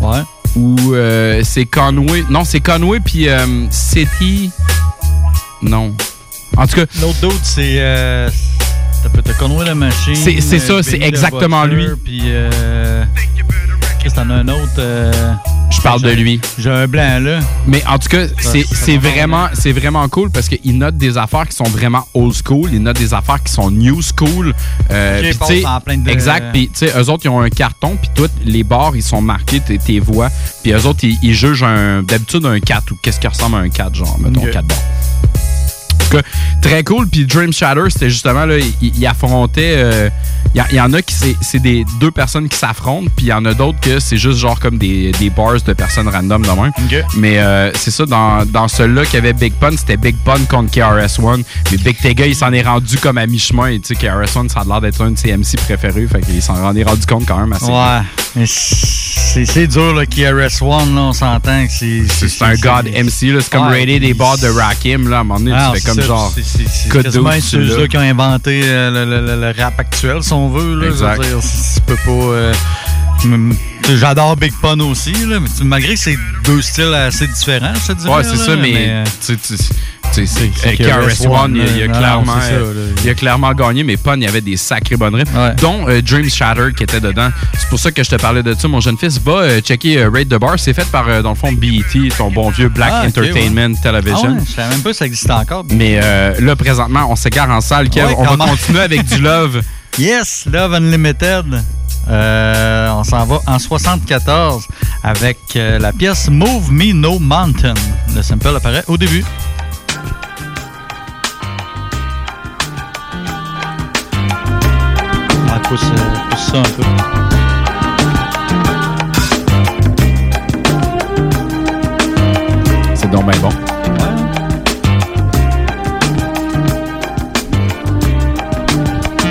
Ouais. Ou euh, c'est Conway. Non, c'est Conway puis City. Non. En tout cas. L'autre d'autre, c'est. Euh, T'as peut-être Conway la machine. C'est- ça, euh, c'est exactement lui. Puis. Euh, Chris, t'en as un autre. euh, Je parle de lui. J'ai un blanc là. Mais en tout cas, c'est vraiment, c'est vraiment cool parce qu'il note des affaires qui sont vraiment old school, il note des affaires qui sont new school. Euh, Ok, puis passe tu sais, en plein de- Exact. Puis tu sais, eux autres, ils ont un carton, puis toutes les barres, ils sont marqués, tes, tes voix. Puis eux autres, ils, ils jugent d'habitude un 4 ou qu'est-ce qui ressemble à un 4, genre, mettons Ok. 4 barres. En tout cas, très cool. Puis Dream Shatter, c'était justement, là, il, il affrontait. euh, Il y, en a qui c'est des deux personnes qui s'affrontent, puis il y en a d'autres que c'est juste genre comme des, des bars de personnes random de même. Mais euh, c'est ça, dans, dans celui-là qu'il y avait Big Pun, c'était Big Pun contre KRS-One. Mais Big Tega, il s'en est rendu comme à mi-chemin. Et tu sais, KRS-One, ça a l'air d'être un de ses MC préférés. Fait qu'il s'en est rendu compte quand même assez. Ouais. Mais c'est dur, là, KRS-One, là, on s'entend que c'est. C'est un god MC, là. C'est comme Ouais, rater des bars de Rakim, là. À un moment donné, Ah, tu fais comme genre. c'est- quasiment ceux-là là. qui ont inventé euh, le, le- le- le rap actuel, si on veut. Là, Exact. Je veux dire, si tu peux pas. euh, J'adore Big Pun aussi, là, mais malgré que c'est deux styles assez différents, je te dirais. Ouais, c'est ça, mais, euh, tu tu- c'est KRS-One, il, a- il il a clairement gagné, mais Pun, il y avait des sacrés bonnes rimes, dont euh, Dream Shatter qui était dedans. C'est pour ça que je te parlais de ça. Mon jeune fils va euh, checker euh, Raid the Bar. C'est fait par, euh, dans le fond, BET, ton bon vieux Black Ah, Entertainment ouais. Television. Ah ouais, je savais même pas que ça existait encore. Mais euh, là, présentement, on s'égare en salle. On va continuer avec du love. Yes, Love Unlimited. Euh, on s'en va en 74 avec euh, la pièce Move Me No Mountain. Le sample apparaît au début. On pousse, euh, pousse ça un peu. C'est donc bien bon.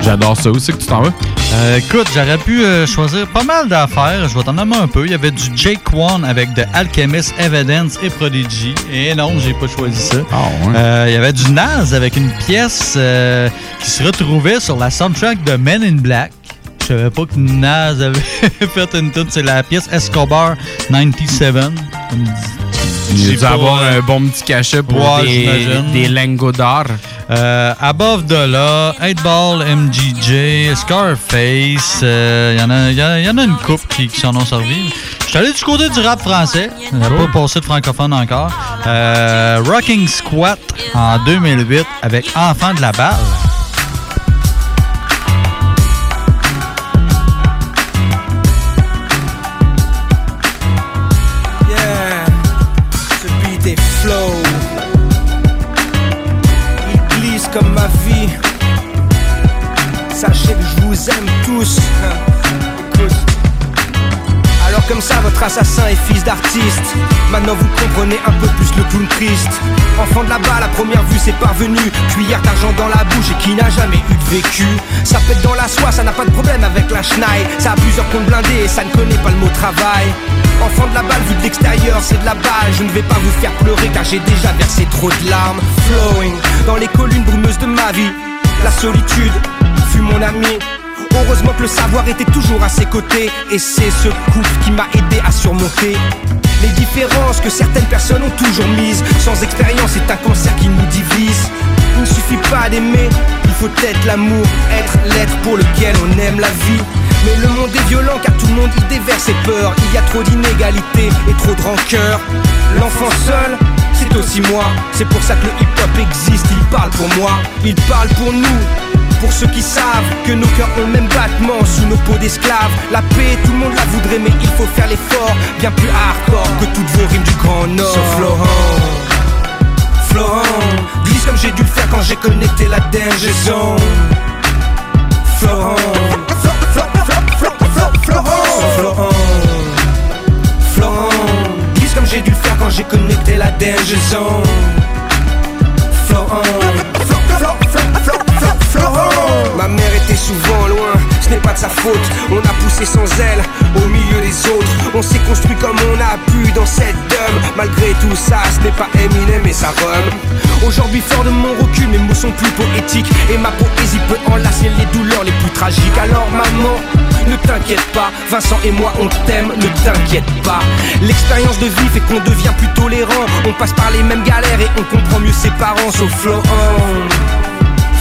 J'adore ça. Où c'est que tu t'en vas? Euh, écoute, j'aurais pu euh, choisir pas mal d'affaires. Je vais t'en nommer un peu. Il y avait du Jake One avec The Alchemist, Evidence et Prodigy. Et non, j'ai pas choisi ça. Euh, il y avait du Nas avec une pièce qui se retrouvait sur la soundtrack de Men in Black. Je savais pas que Nas avait fait une tune. C'est la pièce Escobar 97. Il pas, avoir euh, un bon petit cachet pour Ouais, des, lingots d'or? Euh, Above the Law, 8 Ball, MGJ, Scarface, euh, il y, en a- il y, a- il y en a une coupe qui, qui s'en ont servi. Je suis allé du côté du rap français, on n'a pas passé de francophone encore. Euh, Rocking Squat en 2008 avec Enfant de la balle. Assassin est fils d'artiste. Maintenant vous comprenez un peu plus le clown triste. Enfant de là-bas, la première vue c'est parvenu. Cuillère d'argent dans la bouche et qui n'a jamais eu de vécu. Ça pète dans la soie, ça n'a pas de problème avec la schneid. Ça a plusieurs comptes blindés et ça ne connaît pas le mot travail. Enfant de la balle, vu de l'extérieur, c'est de la balle. Je ne vais pas vous faire pleurer car j'ai déjà versé trop de larmes. Flowing dans les collines brumeuses de ma vie. La solitude fut mon ami. Heureusement que le savoir était toujours à ses côtés Et c'est ce couple qui m'a aidé à surmonter Les différences que certaines personnes ont toujours mises. Sans expérience c'est un cancer qui nous divise. Il ne suffit pas d'aimer, il faut être l'amour Être l'être pour lequel on aime la vie. Mais le monde est violent car tout le monde y déverse ses peurs. Il y a trop d'inégalités et trop de rancœur L'enfant seul, c'est aussi moi. C'est pour ça que le hip-hop existe, il parle pour moi Il parle pour nous pour ceux qui savent que nos cœurs ont même battement sous nos peaux d'esclaves. La paix, tout le monde la voudrait mais il faut faire l'effort Bien plus hardcore que toutes vos rimes du Grand Nord. Sauf Florent, Florent Glisse comme j'ai dû le faire quand j'ai connecté la Flo- Flo- Florent. Florent Florent Glisse comme j'ai dû le faire quand j'ai connecté la déngaison Florent souvent loin, ce n'est pas de sa faute. On a poussé sans elle, au milieu des autres. On s'est construit comme on a pu dans cette dôme Malgré tout ça, ce n'est pas Eminem mais ça rhum. Aujourd'hui fort de mon recul, mes mots sont plus poétiques Et ma poésie peut enlacer les douleurs les plus tragiques. Alors maman, ne t'inquiète pas, Vincent et moi on t'aime, ne t'inquiète pas. L'expérience de vie fait qu'on devient plus tolérant. On passe par les mêmes galères et on comprend mieux ses parents Sauf Florent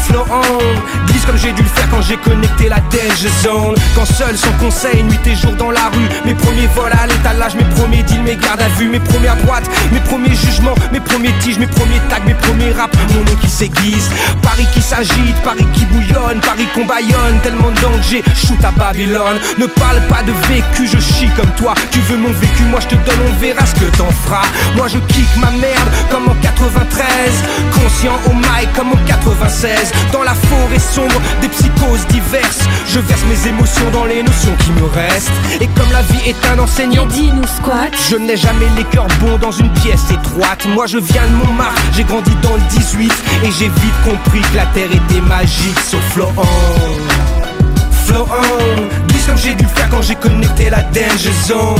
Flow on, glisse comme j'ai dû le faire quand j'ai connecté la danger zone. Quand seul, sans conseil, nuit et jour dans la rue. Mes premiers vols à l'étalage, mes premiers deals, mes gardes à vue, mes premières droites, mes premiers jugements, mes premiers tiges, mes premiers tags, mes premiers raps. Mon nom qui s'aiguise, Paris qui s'agite, Paris qui bouillonne, Paris qu'on baillonne. Tellement de danger, shoot à Babylone. Ne parle pas de vécu, je chie comme toi. Tu veux mon vécu, moi je te donne, on verra ce que t'en feras. Moi je kick ma merde comme en 93. Conscient au mic comme en 96. Dans la forêt sombre, des psychoses diverses. Je verse mes émotions dans les notions qui me restent. Et comme la vie est un enseignant, nous squat. je n'ai jamais les cœurs bons dans une pièce étroite. Moi je viens de Montmartre, j'ai grandi dans le 18. Et j'ai vite compris que la terre était magique. Sauf Flow on. Glisse comme j'ai dû le faire quand j'ai connecté la danger zone.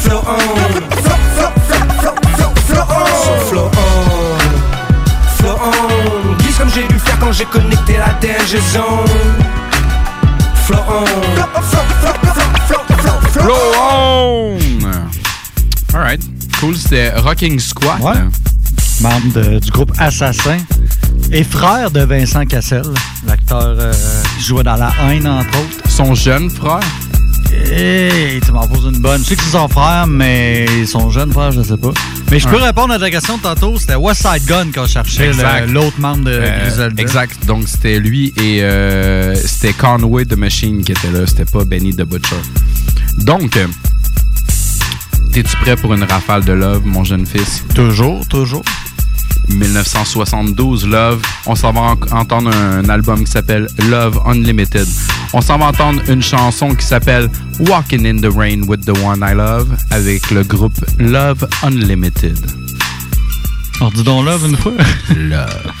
Flow, flow, j'ai connecté la danger zone. Flow on, flow, flow, flow, flow, flow, flow, flow Flow on! Alright. Cool, c'était Rocking Squat. Ouais. Membre de- du groupe Assassin et frère de Vincent Cassel, l'acteur euh, qui jouait dans La haine, entre autres. Son jeune frère? Hey, tu m'en poses une bonne. Je sais que c'est son frère, mais son jeune frère, je sais pas. Mais je peux Ouais. répondre à ta question de tantôt. C'était West Side Gun qu'on cherchait, l'autre membre de Euh, Griselda. exact. Donc, c'était lui et euh, c'était Conway the Machine qui était là. C'était pas Benny the Butcher. Donc, euh, es-tu prêt pour une rafale de Love, mon jeune fils? Toujours, toujours. 1972, Love. On s'en va en- entendre un album qui s'appelle Love Unlimited. On s'en va entendre une chanson qui s'appelle Walking in the Rain with the One I Love avec le groupe Love Unlimited. On dit donc Love une fois. Love.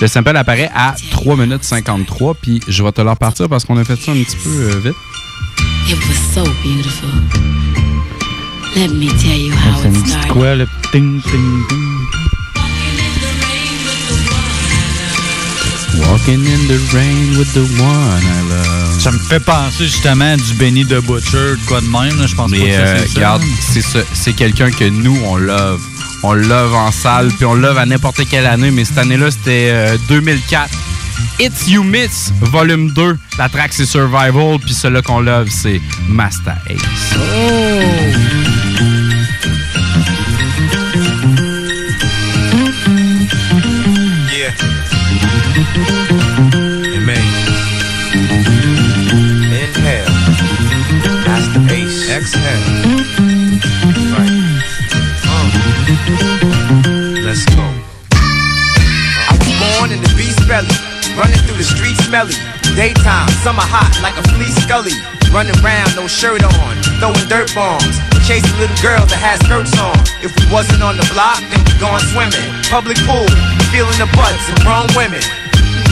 Le sample apparaît à 3 minutes 53, puis je vais te le repartir parce qu'on a fait ça un petit peu euh, vite. It was so beautiful. Let me tell you how it started. quoi, le ting, ting, ting. Walking in the rain with the one I love. Ça me fait penser justement à du Benny the Butcher, de quoi de même. là. Je pense pas que Mais ça, euh, c'est ça. regarde, c'est ça- c'est quelqu'un que nous, on love. On love en salle, puis on love à n'importe quelle année, mais cette année-là, c'était euh, 2004. It's You Miss, volume 2. La track, c'est Survival, puis celui qu'on love, c'est Master Ace. Yeah. Let's go. I was born in the beast belly, running through the streets smelly. Daytime, summer hot like a flea scully. Running around, no shirt on, throwing dirt bombs. Chasing little girls that had skirts on. If we wasn't on the block, then we gone swimming. Public pool, feeling the butts and grown women.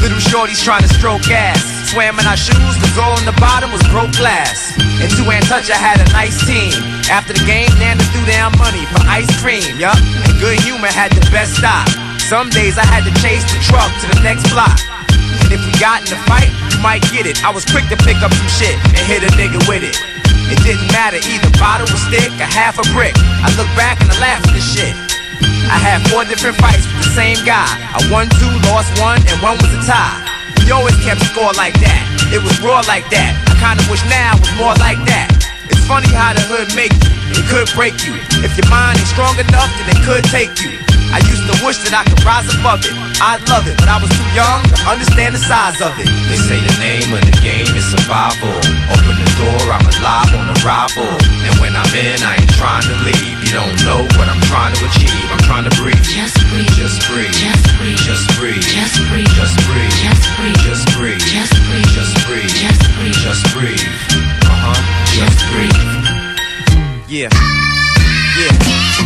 Little shorties trying to stroke ass. Swam in our shoes, cause all on the bottom was broke glass. And two and touch, I had a nice team. After the game, Nana threw down money for ice cream, yup. And good humor had the best stop. Some days I had to chase the truck to the next block. And if we got in a fight, you might get it. I was quick to pick up some shit and hit a nigga with it. It didn't matter either bottle or stick or half a brick. I look back and I laugh at the shit. I had four different fights with the same guy. I won two, lost one, and one was a tie. We always kept score like that. It was raw like that. I kinda wish now was more like that. It's funny how the hood make you. It could break you. If your mind ain't strong enough, then it could take you. I used to wish that I could rise above it. I'd love it, but I was too young to understand the size of it. They say the name of the game is survival. Open the door, I'm alive on arrival. And when I'm in, I ain't trying to leave. You don't know what I'm trying to achieve. I'm trying to breathe. Just breathe. Just breathe. Just breathe. Just breathe. Just breathe. Just breathe. Just breathe. Just breathe. Just breathe. Just breathe. Just breathe. Just breathe. Uh huh. Just breathe. Yeah. Yeah.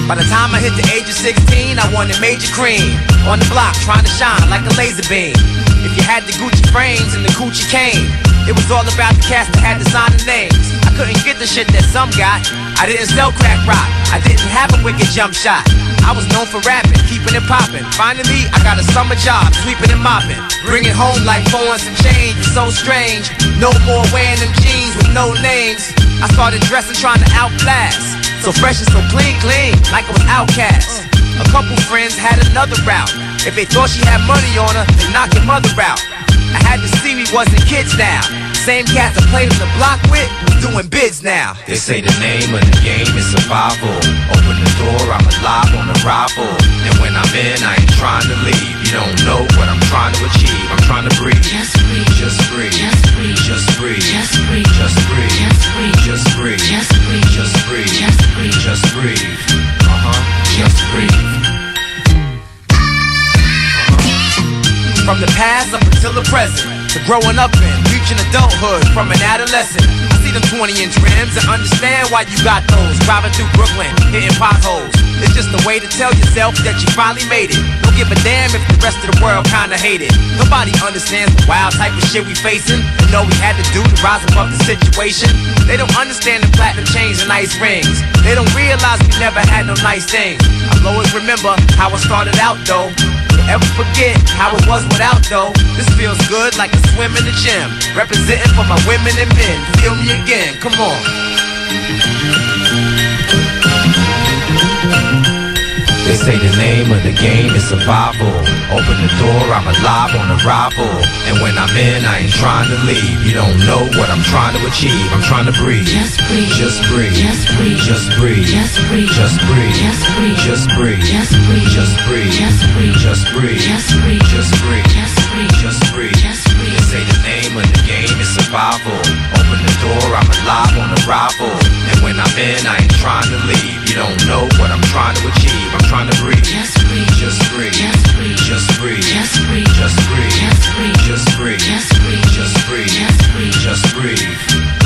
By the time I hit the age of 16, I wanted major cream. On the block, trying to shine like a laser beam. If you had the Gucci frames and the Gucci cane, it was all about the cast that had designer names. I couldn't get the shit that some got. I didn't sell crack rock. I didn't have a wicked jump shot. I was known for rapping, keeping it poppin'. Finally, I got a summer job, sweeping and mopping. Bringing home like four and some change, it's so strange. No more wearing them jeans with no names. I started dressing, trying to outclass. So fresh and so clean, clean, like I was outcast. A couple friends had another route. If they thought she had money on her, they knock your mother out. I had to see we wasn't kids now. Same cats I played on the block with, doing bids now. They say the name of the game is survival. Open the door, I'm alive on arrival. And when I'm in, I ain't trying to leave. You don't know what I'm trying to achieve. I'm trying to breathe. Just breathe. Just breathe. Just breathe. Just breathe. Just breathe. Just breathe. Just breathe. Just breathe. Just breathe. Just breathe. Just breathe. Uh huh. Just breathe. From the past up until the present, to growing up in, reaching adulthood from an adolescent. I see them 20 inch rims and understand why you got those. Driving through Brooklyn, hitting potholes. It's just a way to tell yourself that you finally made it. Don't give a damn if the rest of the world kinda hate it. Nobody understands the wild type of shit we facing. And know we had to do to rise above the situation. They don't understand the platinum chains and nice rings. They don't realize we never had no nice things. I'll always remember how I started out though. Ever forget how it was without though? This feels good like a swim in the gym. Representing for my women and men. Feel me again, come on. Say the name of the game is survival. Open the door, I'm alive on arrival. And when I'm in, I ain't trying to leave. You don't know what I'm trying to achieve. I'm trying to breathe. Just breathe. Just breathe. Just breathe. Just breathe. Just breathe. Just breathe. Just breathe. Just breathe. Just breathe. Just breathe. Just breathe. Just breathe. Just breathe. Just breathe. Just breathe. Just breathe. They say the name of the game is survival. Open the door, I'm alive on arrival. And when I'm in, I ain't trying to leave. You don't know what I'm trying to achieve. I'm trying to breathe. Just breathe. Just breathe. Just breathe. Just breathe. Just breathe. Just breathe. Just breathe. Just breathe. Just breathe. Just breathe. Just breathe. Just breathe.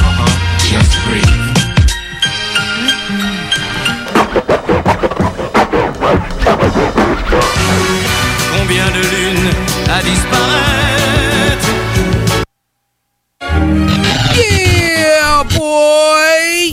Uh huh. Just breathe. Combien de lunes à disparaître boy!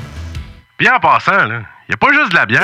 Bien en passant, là, y a pas juste de la bière.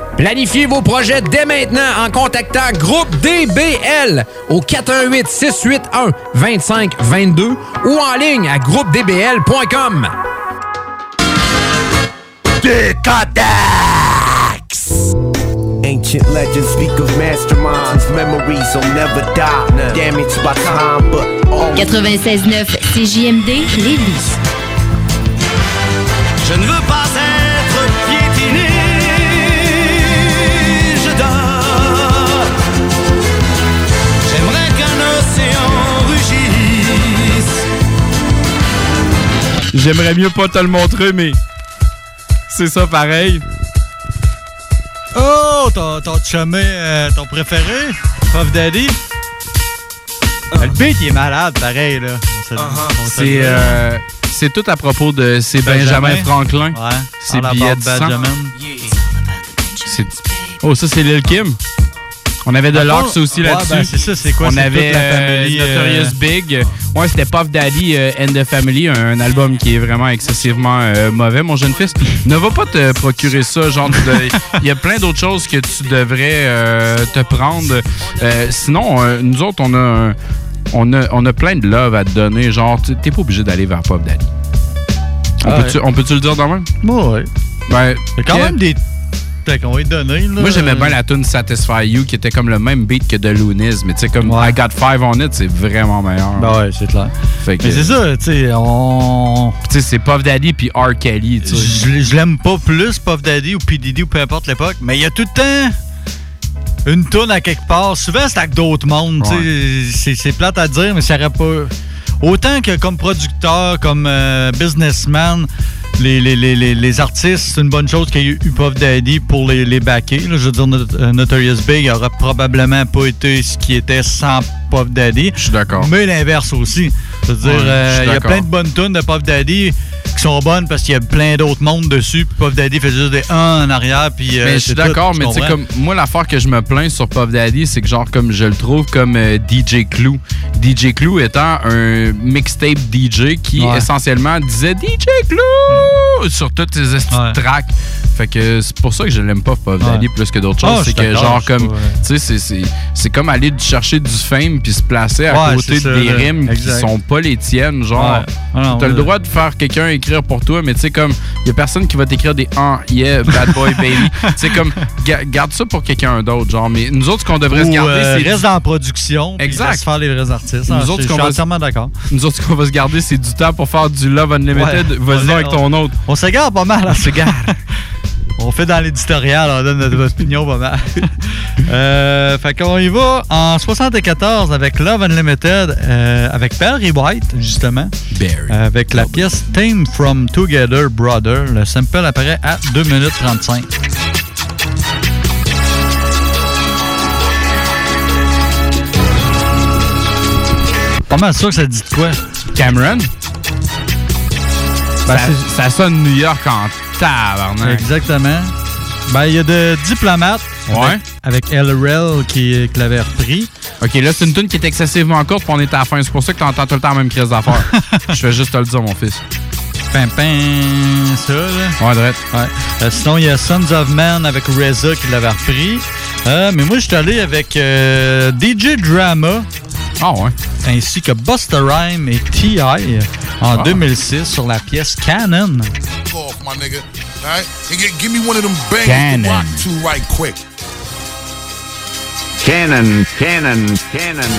Planifiez vos projets dès maintenant en contactant Groupe DBL au 418 681 2522 ou en ligne à groupedbl.com. Ain't Ancient legends speak of masterminds, memories will never die. Damaged by time, but always 96.9 CJMD Lévis. Je ne veux pas J'aimerais mieux pas te le montrer, mais c'est ça pareil. Oh, ton, ton chumé, euh, ton préféré, Puff Daddy. Le beat, il est malade, pareil, là. Dit. C'est euh, c'est tout à propos de c'est Benjamin. Benjamin Franklin. Ouais. C'est All billet about de. Benjamin. Oh, ça, c'est Lil Kim. On avait de l'Ox aussi Ouais, là-dessus. ben, c'est ça, c'est quoi? On avait toute la euh, famille, euh, Notorious Big. Ouais, c'était Puff Daddy euh, and the Family, un album qui est vraiment excessivement euh, mauvais, mon jeune fils. Ne va pas te procurer ça, genre, il y a plein d'autres choses que tu devrais euh, te prendre. Euh, sinon, euh, nous autres, on a, un- on, a, on a plein de love à te donner. Genre, tu- t'es pas obligé d'aller vers Puff Daddy. On Ah peut-tu le dire dans même? Ouais. Ben, Il y a quand même des. Qu'on va y donner, là. moi, j'aimais bien la tune Satisfy You qui était comme le même beat que de Loonies, mais tu sais, comme I Got Five on It, c'est vraiment meilleur. Ben ouais, c'est clair. Fait que- Mais c'est ça, tu sais, on. Tu sais, c'est Puff Daddy puis R. Kelly. Je je l'aime pas plus, Puff Daddy ou P. Diddy ou peu importe l'époque, mais il y a tout le temps une tourne à quelque part. Souvent, c'est avec d'autres mondes. tu sais. C'est- C'est plate à dire, mais ça aurait pas. Autant que comme producteur, comme euh, businessman, les, les, les, artistes, c'est une bonne chose qu'il y ait eu Puff Daddy pour les, les backer. là. Je veux dire, Not- euh, Notorious Big aurait probablement pas été ce qui était sans Puff Daddy. Je suis d'accord. Mais l'inverse aussi. Je veux dire, Ouais, euh, il y a plein de bonnes tunes de Puff Daddy qui sont bonnes parce qu'il y a plein d'autres mondes dessus. Puis Puff Daddy fait juste des 1 en arrière. Puis, euh, mais je suis d'accord, mais tu sais, comme moi, l'affaire que je me plains sur Puff Daddy, c'est que genre, comme je le trouve comme euh, DJ Clou. DJ Clou étant un mixtape DJ qui Ouais. essentiellement disait DJ Clou sur toutes ses de tracks. Fait que c'est pour ça que je l'aime pas Puff Daddy Ouais. plus que d'autres Ah, choses. c'est que genre comme, tu sais, c'est- comme aller chercher du fame puis se placer à Ouais, côté des rimes qui sont pas les tiennes. Genre, Ouais. Ah t'as le droit de faire quelqu'un écrire pour toi, mais tu sais, comme, il y a personne qui va t'écrire des ah, yeah, bad boy, baby. tu sais, comme, ga- garde ça pour quelqu'un d'autre, genre, mais nous autres, ce qu'on devrait se garder, euh, c'est. reste dans la production. Exact. laisse faire les vrais artistes. Nous Ah, autres, je suis entièrement d'accord. Nous autres, ce qu'on va se garder, c'est du temps pour faire du Love Unlimited. Ouais. Vas-y On- avec ton autre. On s'égare pas mal. On s'égare. on fait dans l'éditorial, on donne notre opinion pas mal. euh, fait qu'on y va en 74 avec Love Unlimited, euh, avec Barry White, justement. Euh, avec la pièce Theme from Together Brother. Le sample apparaît à 2 minutes 35. Pas mal sûr que ça dit de quoi? Cameron? Ben, ça, ça sonne New York en tabarnak. Exactement. Ben, il y a de Diplomate Ouais. avec, avec LRL qui, qui l'avait repris. Ok, là, c'est une tune qui est excessivement courte, puis on est à la fin. C'est pour ça que t'entends tout le temps la même crise d'affaires. Je vais juste te le dire, mon fils. Pim, pim, ça, là. Ouais, drette. Ouais. Euh, sinon, il y a Sons of Man avec Reza qui l'avait repris. Euh, mais moi, je suis allé avec euh, DJ Drama. Ah ouais. Ainsi que Busta Rhyme et T.I. en Ah. 2006 sur la pièce Canon. off, my nigga. All right? And get, give me one of them bangers Cannon. to rock to right quick. Cannon, cannon, cannon.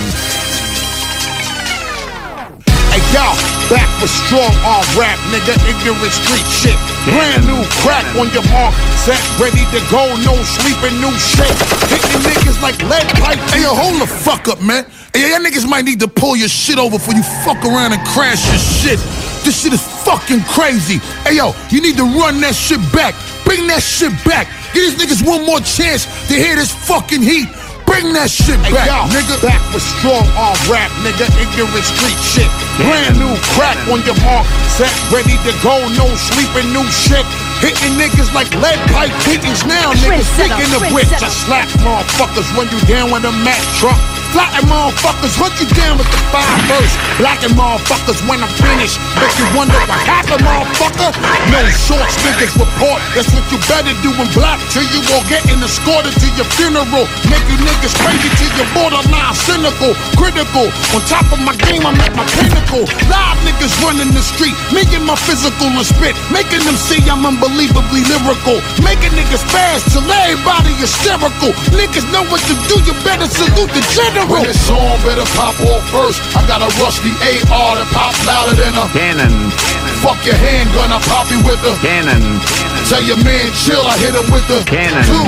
Hey, y'all, back with strong arm rap, nigga. Ignorant street shit. Brand new crack on your mark. Set, ready to go. No sleeping, new shit. Hitting niggas like lead pipe. Hey, yo, hold the fuck up, man. Hey, y'all niggas might need to pull your shit over before you fuck around and crash your shit. This shit is fucking crazy. Hey, yo, you need to run that shit back. Bring that shit back. Give these niggas one more chance to hear this fucking heat. Bring that shit back, nigga. Back with strong arm rap, nigga. Ignorant street shit. Brand new crack on your mark. Set, ready to go. No sleeping, new shit. Hitting niggas like lead pipe kickings now, nigga. Trendsetter, Speaking of which, I slap motherfuckers run you down with a Mack truck. Flatten motherfuckers, hunt you down with the five first. Blacking motherfuckers when I'm finished. Make you wonder what happened, motherfucker. No short niggas report. That's what you better do in black till you all getting escorted to your funeral. Make you niggas crazy till you're borderline cynical, critical. On top of my game, I'm at my pinnacle. Live niggas running the street, making my physical and spit, making them see I'm unbelievably lyrical. Making niggas fast till everybody hysterical. Niggas know what to do, you better salute the general. When this song better pop off first, I got a rusty AR that pop louder than a Cannon. Fuck your handgun, I pop you with a Cannon. Tell your man chill, I hit him with the Cannon. two.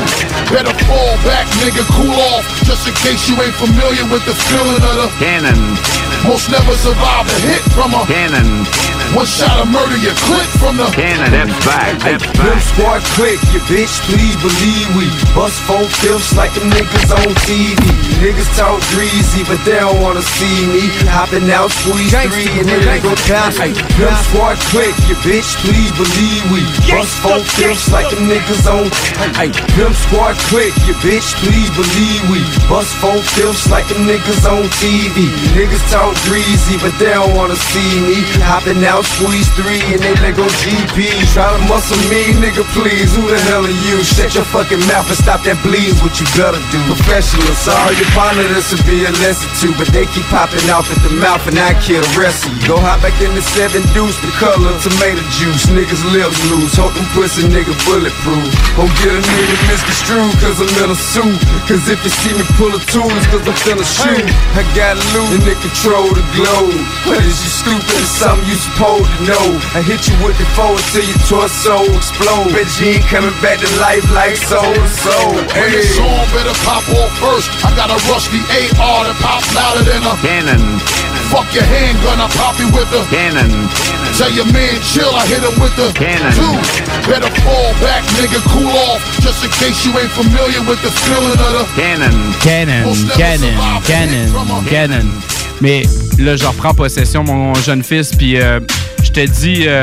Better fall back, nigga, cool off. Just in case you ain't familiar with the feeling of the Cannon. Most never survive a hit from a Cannon. One shot of murder, you clip from the Cannon. That's back. That's Pimp back. squad click, you bitch, please believe we bust four fifths like them niggas on TV. Niggas talk greasy, but they don't wanna see me hopping out squeeze three and then they go down. Ay, Pimp squad click, you bitch, please believe we bust four fifths like them niggas on. Ay, Pimp squad click, you bitch, please believe we bust four fifths like them niggas on TV. Niggas talk greasy, but they don't wanna see me hopping out squeeze three and they go GP. Try to muscle me, nigga, please. Who the hell are you? Shut your fucking mouth and stop that bleed. What you gotta do? Professional, sorry, your partner, this will be a lesson too. But they keep popping off at the mouth and I kill the rest of you. Go hop back in the seven deuce, the color of tomato juice. Niggas lips loose, hope them pussy nigga bulletproof. Don't get a nigga misconstrued, cause I'm in a suit. Cause if you see me pull a tool, it's cause I'm finna shoot. I got loot and they control the globe. What is you stupid? It's something you supposed to know. I hit you with the forward till your torso explode. Bet you ain't coming back to life like so and so. When Hey. this song better pop off first, I got a rusty AR that pop louder than a Cannon. Fuck your handgun, I pop you with the Cannon. Tell your man chill, I hit him with the Cannon. two. Better fall back, nigga, cool off. Just in case you ain't familiar with the feeling of the Cannon. Cannon, cannon, cannon, Canon. Mais là, je reprends possession, mon jeune fils, puis euh, je te dis euh,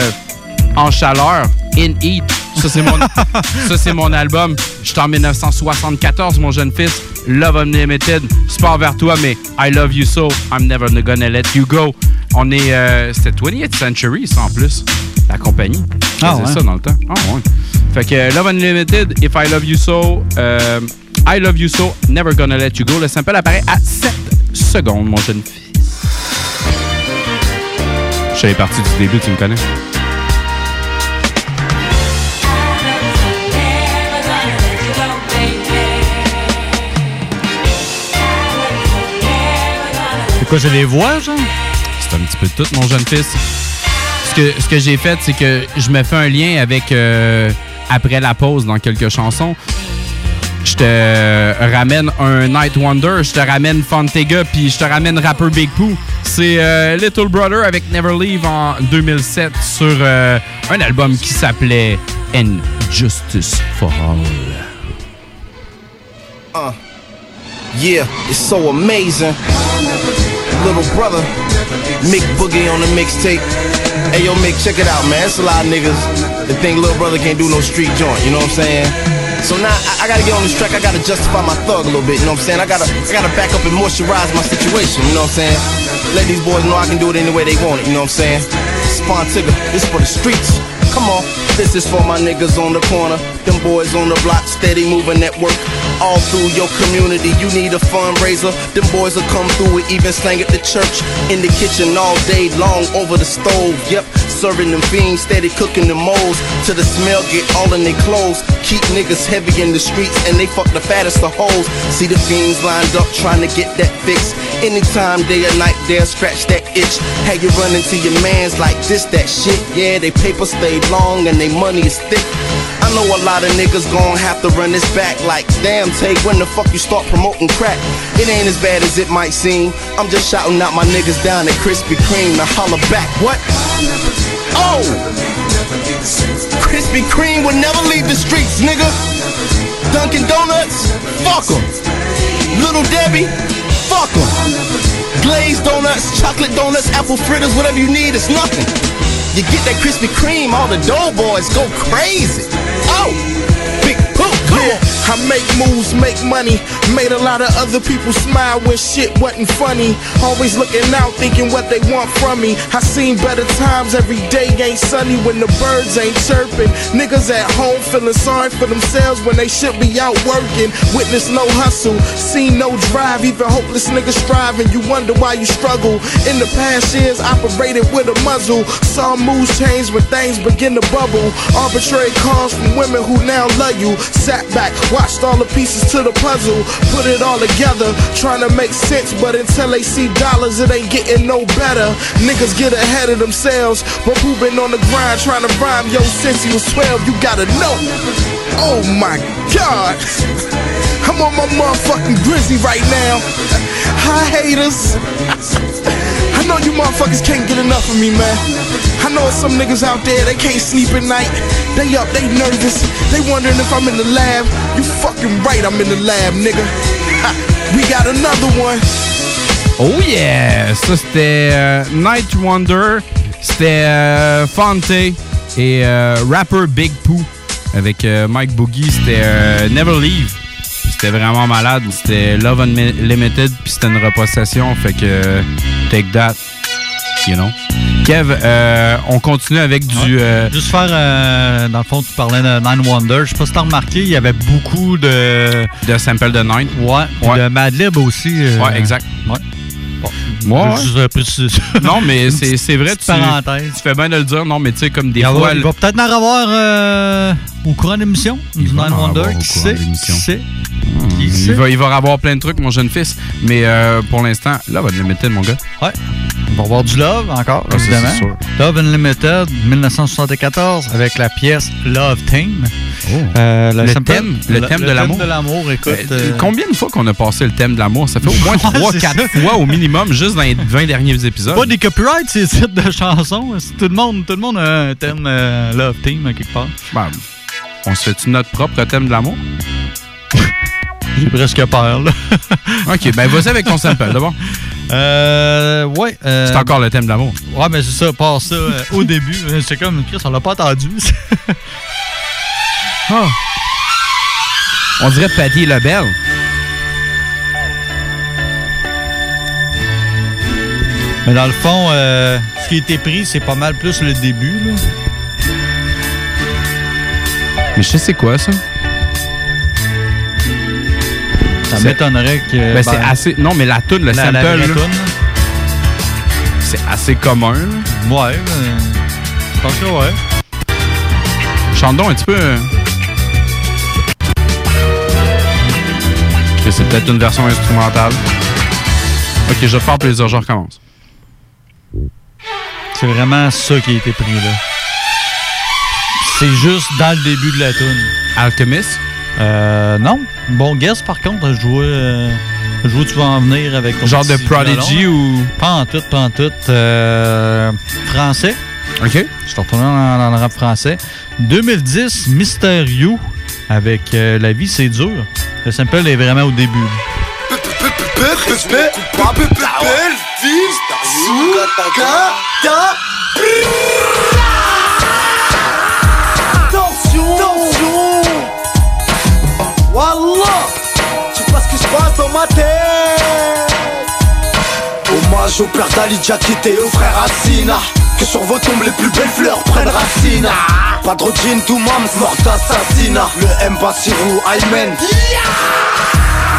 en chaleur, In Heat. Ça, c'est mon, ça, c'est mon album. Je en 1974, mon jeune fils. Love Unlimited. Sport vers toi, mais I love you so. I'm never gonna let you go. On est. euh, C'était 20th Century, ça, en plus. La compagnie. Ah, ouais. ça dans le temps. Ah, ouais. Fait que Love Unlimited, If I Love You So, euh, I Love You So, Never Gonna Let You Go. Le sample apparaît à 7 secondes, mon jeune fils. Je suis parti du début, tu me connais. C'est quoi, j'ai les voix, genre? C'est un petit peu de tout, mon jeune fils. Ce que, ce que j'ai fait, c'est que je me fais un lien avec euh, après la pause dans quelques chansons. Je te ramène un Night Wonder, je te ramène Fontega, puis je te ramène rapper Big Pooh. C'est euh, Little Brother avec Never Leave en 2007 sur euh, un album qui s'appelait And Justice for All. Uh, yeah, it's so amazing. Little brother, Mick Boogie on the mixtape. Hey yo, Mick, check it out, man. It's a lot of niggas that think little brother can't do no street joint. You know what I'm saying? So now I, I gotta get on this track. I gotta justify my thug a little bit. You know what I'm saying? I gotta, I gotta back up and moisturize my situation. You know what I'm saying? Let these boys know I can do it any way they want it. You know what I'm saying? Spontigga, this for the streets. Come on, this is for my niggas on the corner. Them boys on the block, steady moving at work. All through your community, you need a fundraiser. Them boys will come through and even slang at the church. In the kitchen all day long over the stove. Yep, serving them fiends, steady cooking the moles. Till the smell get all in their clothes. Keep niggas heavy in the streets and they fuck the fattest of hoes. See the fiends lined up trying to get that fix. Anytime, day or night, they'll scratch that itch. How you run into your mans like this, that shit. Yeah, they paper stay long and they money is thick. I know a lot of niggas gon' have to run this back like damn take when the fuck you start promoting crack. It ain't as bad as it might seem. I'm just shouting out my niggas down at Krispy Kreme to holler back. What? Oh! Krispy Kreme will never leave the streets, nigga. Dunkin' Donuts, Fuck fuck 'em. Little Debbie, fuck 'em. Glazed donuts, chocolate donuts, apple fritters, whatever you need, it's nothing. You get that Krispy Kreme, all the dough boys go crazy. Oh, big poop, come on. I make moves, make money. Made a lot of other people smile when shit wasn't funny. Always looking out, thinking what they want from me. I seen better times every day ain't sunny when the birds ain't chirping. Niggas at home feeling sorry for themselves when they should be out working. Witness no hustle, seen no drive, even hopeless niggas striving. You wonder why you struggle. In the past years, operated with a muzzle. Saw moves change when things begin to bubble. Arbitrary calls from women who now love you. Sat back, watched all the pieces to the puzzle. Put it all together, trying to make sense, but until they see dollars, it ain't getting no better. Niggas get ahead of themselves, but who been on the grind trying to rhyme? Yo, since he was 12, you gotta know. Oh my god. I'm on my motherfucking grizzly right now. Hi, haters. You motherfuckers can't get enough of me, man. I know some niggas out there, they can't sleep at night. They up, they nervous. They wondering if I'm in the lab. You fucking right, I'm in the lab, nigga. Ha, we got another one. Oh yeah! Ça, c'était euh, Night Wonder. C'était euh, Fonte et euh, rapper Big Pooh avec euh, Mike Boogie. C'était euh, Never Leave. C'était vraiment malade. C'était Love Unlimited, puis c'était une repossession. Fait que euh, take that. You know. Kev, euh, on continue avec du. euh, Juste faire, euh, dans le fond, tu parlais de Nine Wonder. Je sais pas si t'as remarqué, il y avait beaucoup de. De samples de Nine. Ouais. Ouais. De Madlib aussi. Ouais, exact. Ouais. Moi. Non, mais c'est vrai, tu, parenthèse. tu fais bien de le dire. Non, mais tu sais, comme des Il, va, fois. il va peut-être en avoir euh, au courant de l'émission. Nine Wonder. Qui sait? Qui sait? Il va, il va avoir plein de trucs, mon jeune fils. Mais euh, pour l'instant, là, va le mettre, mon gars. Ouais. On va avoir du Love encore, Ah, évidemment. sûr. Love Unlimited, 1974, avec la pièce Love Theme. Euh, le thème, le, thème de l'amour. de l'amour, écoute. Euh, Combien de fois qu'on a passé le thème de l'amour? Ça fait au moins Ouais, 3-4 c'est ça. fois au minimum, juste dans les 20 derniers épisodes. Pas des copyrights, ces titres de chansons. C'est- Tout le monde, tout le monde a un thème euh, Love à quelque part. Ben, on se fait-tu notre propre thème de l'amour? J'ai presque peur, là. OK, ben vas-y avec ton sample, d'abord. Euh, ouais. euh, C'est encore le thème de l'amour. Ouais, mais c'est ça, part ça euh, au début. euh, C'est comme, Chris, on l'a pas entendu. Ah. On dirait Patty Lebel. Mais dans le fond, euh, ce qui a été pris, c'est pas mal plus le début, là. Mais je sais c'est quoi, ça? Ça m'étonnerait que. Ben, c'est assez... Non, mais la toune, le la, sample, la c'est assez commun. là. Ouais, euh, je pense que ouais. Chante donc un petit peu. Ok, c'est peut-être une version instrumentale. Ok, je vais faire plaisir, je recommence. C'est vraiment ça qui a été pris, là. C'est juste dans le début de la tune. Alchemist? Euh, non. Bon guess, par contre. Je jouais... Euh, je vois tu vas en venir avec ton Genre de Prodigy ou. Pas en tout, pas en tout. Euh, français. OK. Je suis retourné dans, dans le rap français. 2010, Mister You avec euh, La vie, c'est dur. Le sample est vraiment au début. Attention. Attention Wallah Tu sais pas ce qui se passe dans ma tête. Hommage au père d'Ali Jakit et au frère Assina. Que sur vos tombes les plus belles fleurs prennent racine. Pas de jean, tout mams, mort d'assassinat. Le M. Bassirou, Aymen.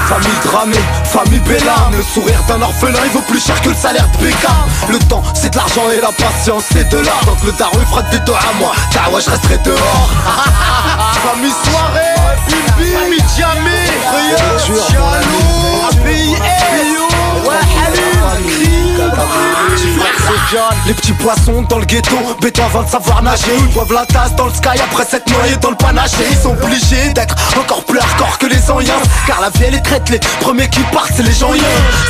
Famille dramée, famille Bellam Le sourire d'un orphelin il vaut plus cher que le salaire de Beckham Le temps c'est de l'argent et la patience c'est de l'art. Donc le daron il fera des doigts à moi. Dawa je resterai dehors. Famille soirée, famille jamais Jaloux, API, ouais les petits poissons dans le ghetto, béton avant de savoir nager. Ils boivent la tasse dans le sky après s'être noyés dans le panaché. Ils sont obligés d'être encore plus hardcore que les anciens. Car la vie elle est traite, les premiers qui partent c'est les gens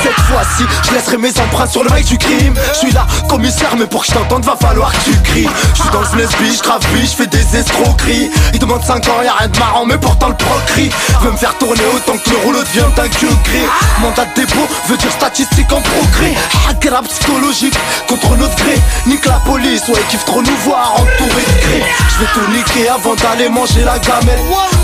Cette fois-ci, je laisserai mes empreintes sur le mic du crime. Je suis là, commissaire, mais pour que je t'entende va falloir que tu cries. Je suis dans le SNESB, je grave je fais des escroqueries. Ils demandent 5 ans, y'a rien de marrant, mais pourtant le pro crie Veut me faire tourner autant que le rouleau devient d'un queue gris. Mandat de dépôt veut dire statistique en progrès Psychologique contre notre gré. Nique la police, ouais, ils kiffent trop nous voir entourés de gré. Je vais tout niquer avant d'aller manger la gamelle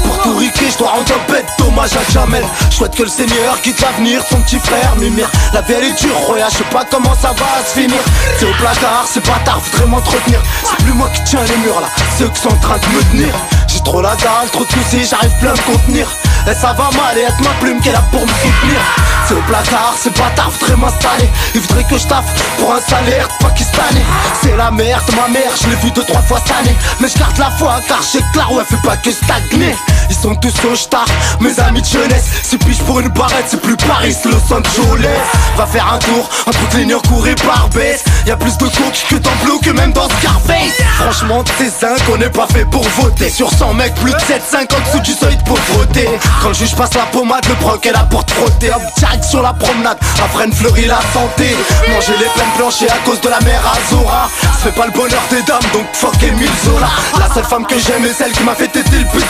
Pour tout riquer, je dois rendre un bête dommage à Jamel. Je souhaite que le Seigneur quitte l'avenir, son petit frère Mimir La vie elle est dure, Roya, je sais pas comment ça va se finir. C'est au placard, c'est pas tard, voudrais m'entretenir. C'est plus moi qui tiens les murs là, c'est eux qui sont en train de me tenir. J'ai trop la dalle, trop de soucis, j'arrive plein de contenir. Et ça va mal et avec ma plume qui est là pour me soutenir. C'est au placard, c'est pas tard, voudrait m'installer. Il voudrait que je taffe pour un salaire pakistanais. C'est la merde, ma mère, je l'ai vu deux trois fois cette année. Mais je garde la foi car j'ai clair, ouais, fais pas que stagner Ils sont tous star, mes amis de jeunesse. Si piche pour une barrette, c'est plus Paris, c'est Los Angeles Va faire un tour, entre clignot court et Barbès. Y'a plus de coke que dans que même dans Scarface. Franchement, c'est 5, on n'est pas fait pour voter. Sur 100 mecs, plus de 7, 5 en dessous du seuil de pauvreté. Quand le juge passe la pommade, le proc est là pour te frotter. Hop, sur la promenade, une fleurie la santé. Manger les peines blanchies à cause de la mer Azora. Fait pas le bonheur des dames, donc fuck Emile Zola. La seule femme que j'aime est celle qui m'a fait têter le plus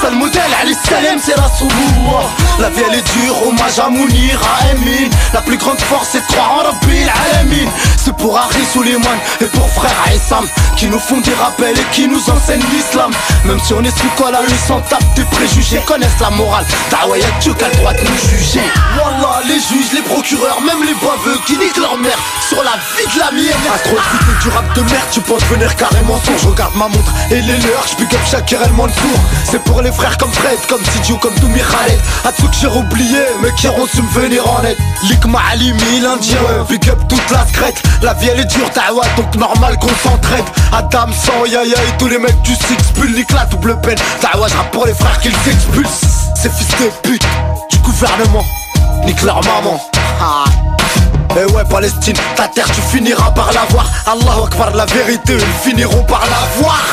seul modèle, Ali Salem, c'est la Souloua La vie elle est dure, hommage à Mounir, à Emin La plus grande force c'est de croire en Rabbil Alamin C'est pour Harry Suleiman et pour frère Aïssam Qui nous font des rappels et qui nous enseignent l'islam. Même si on est sous quoi la leçon tape des préjugés Connaissent la morale, Dawa y'a Dieu qui a le droit de nous juger. Wallah, les juges, les procureurs, même les baveux Qui niquent leur mère sur la vie de la mienne. Trop écouter du rap de merde, tu penses venir carrément son Je regarde ma montre et les leurs, je up Shakir et le Mansour C'est pour les frères comme Fred, comme Sidiou, comme Toumi Khaled. À ceux que j'ai oublié, mais qui auront su me venir en aide. Likma Alimi, l'Indien, big up toute la scrète La vie elle est dure, Dawa, donc normal qu'on s'entraide. Adam, San, Yaya et tous les mecs du Six Bull, nique la double peine. Dawa, je rappe pour les frères qu'ils s'expulsent. Ces fils de pute du gouvernement, nique leur maman. Ah. Eh ouais Palestine, ta terre tu finiras par la voir Allahu Akbar, la vérité, ils finiront par la voir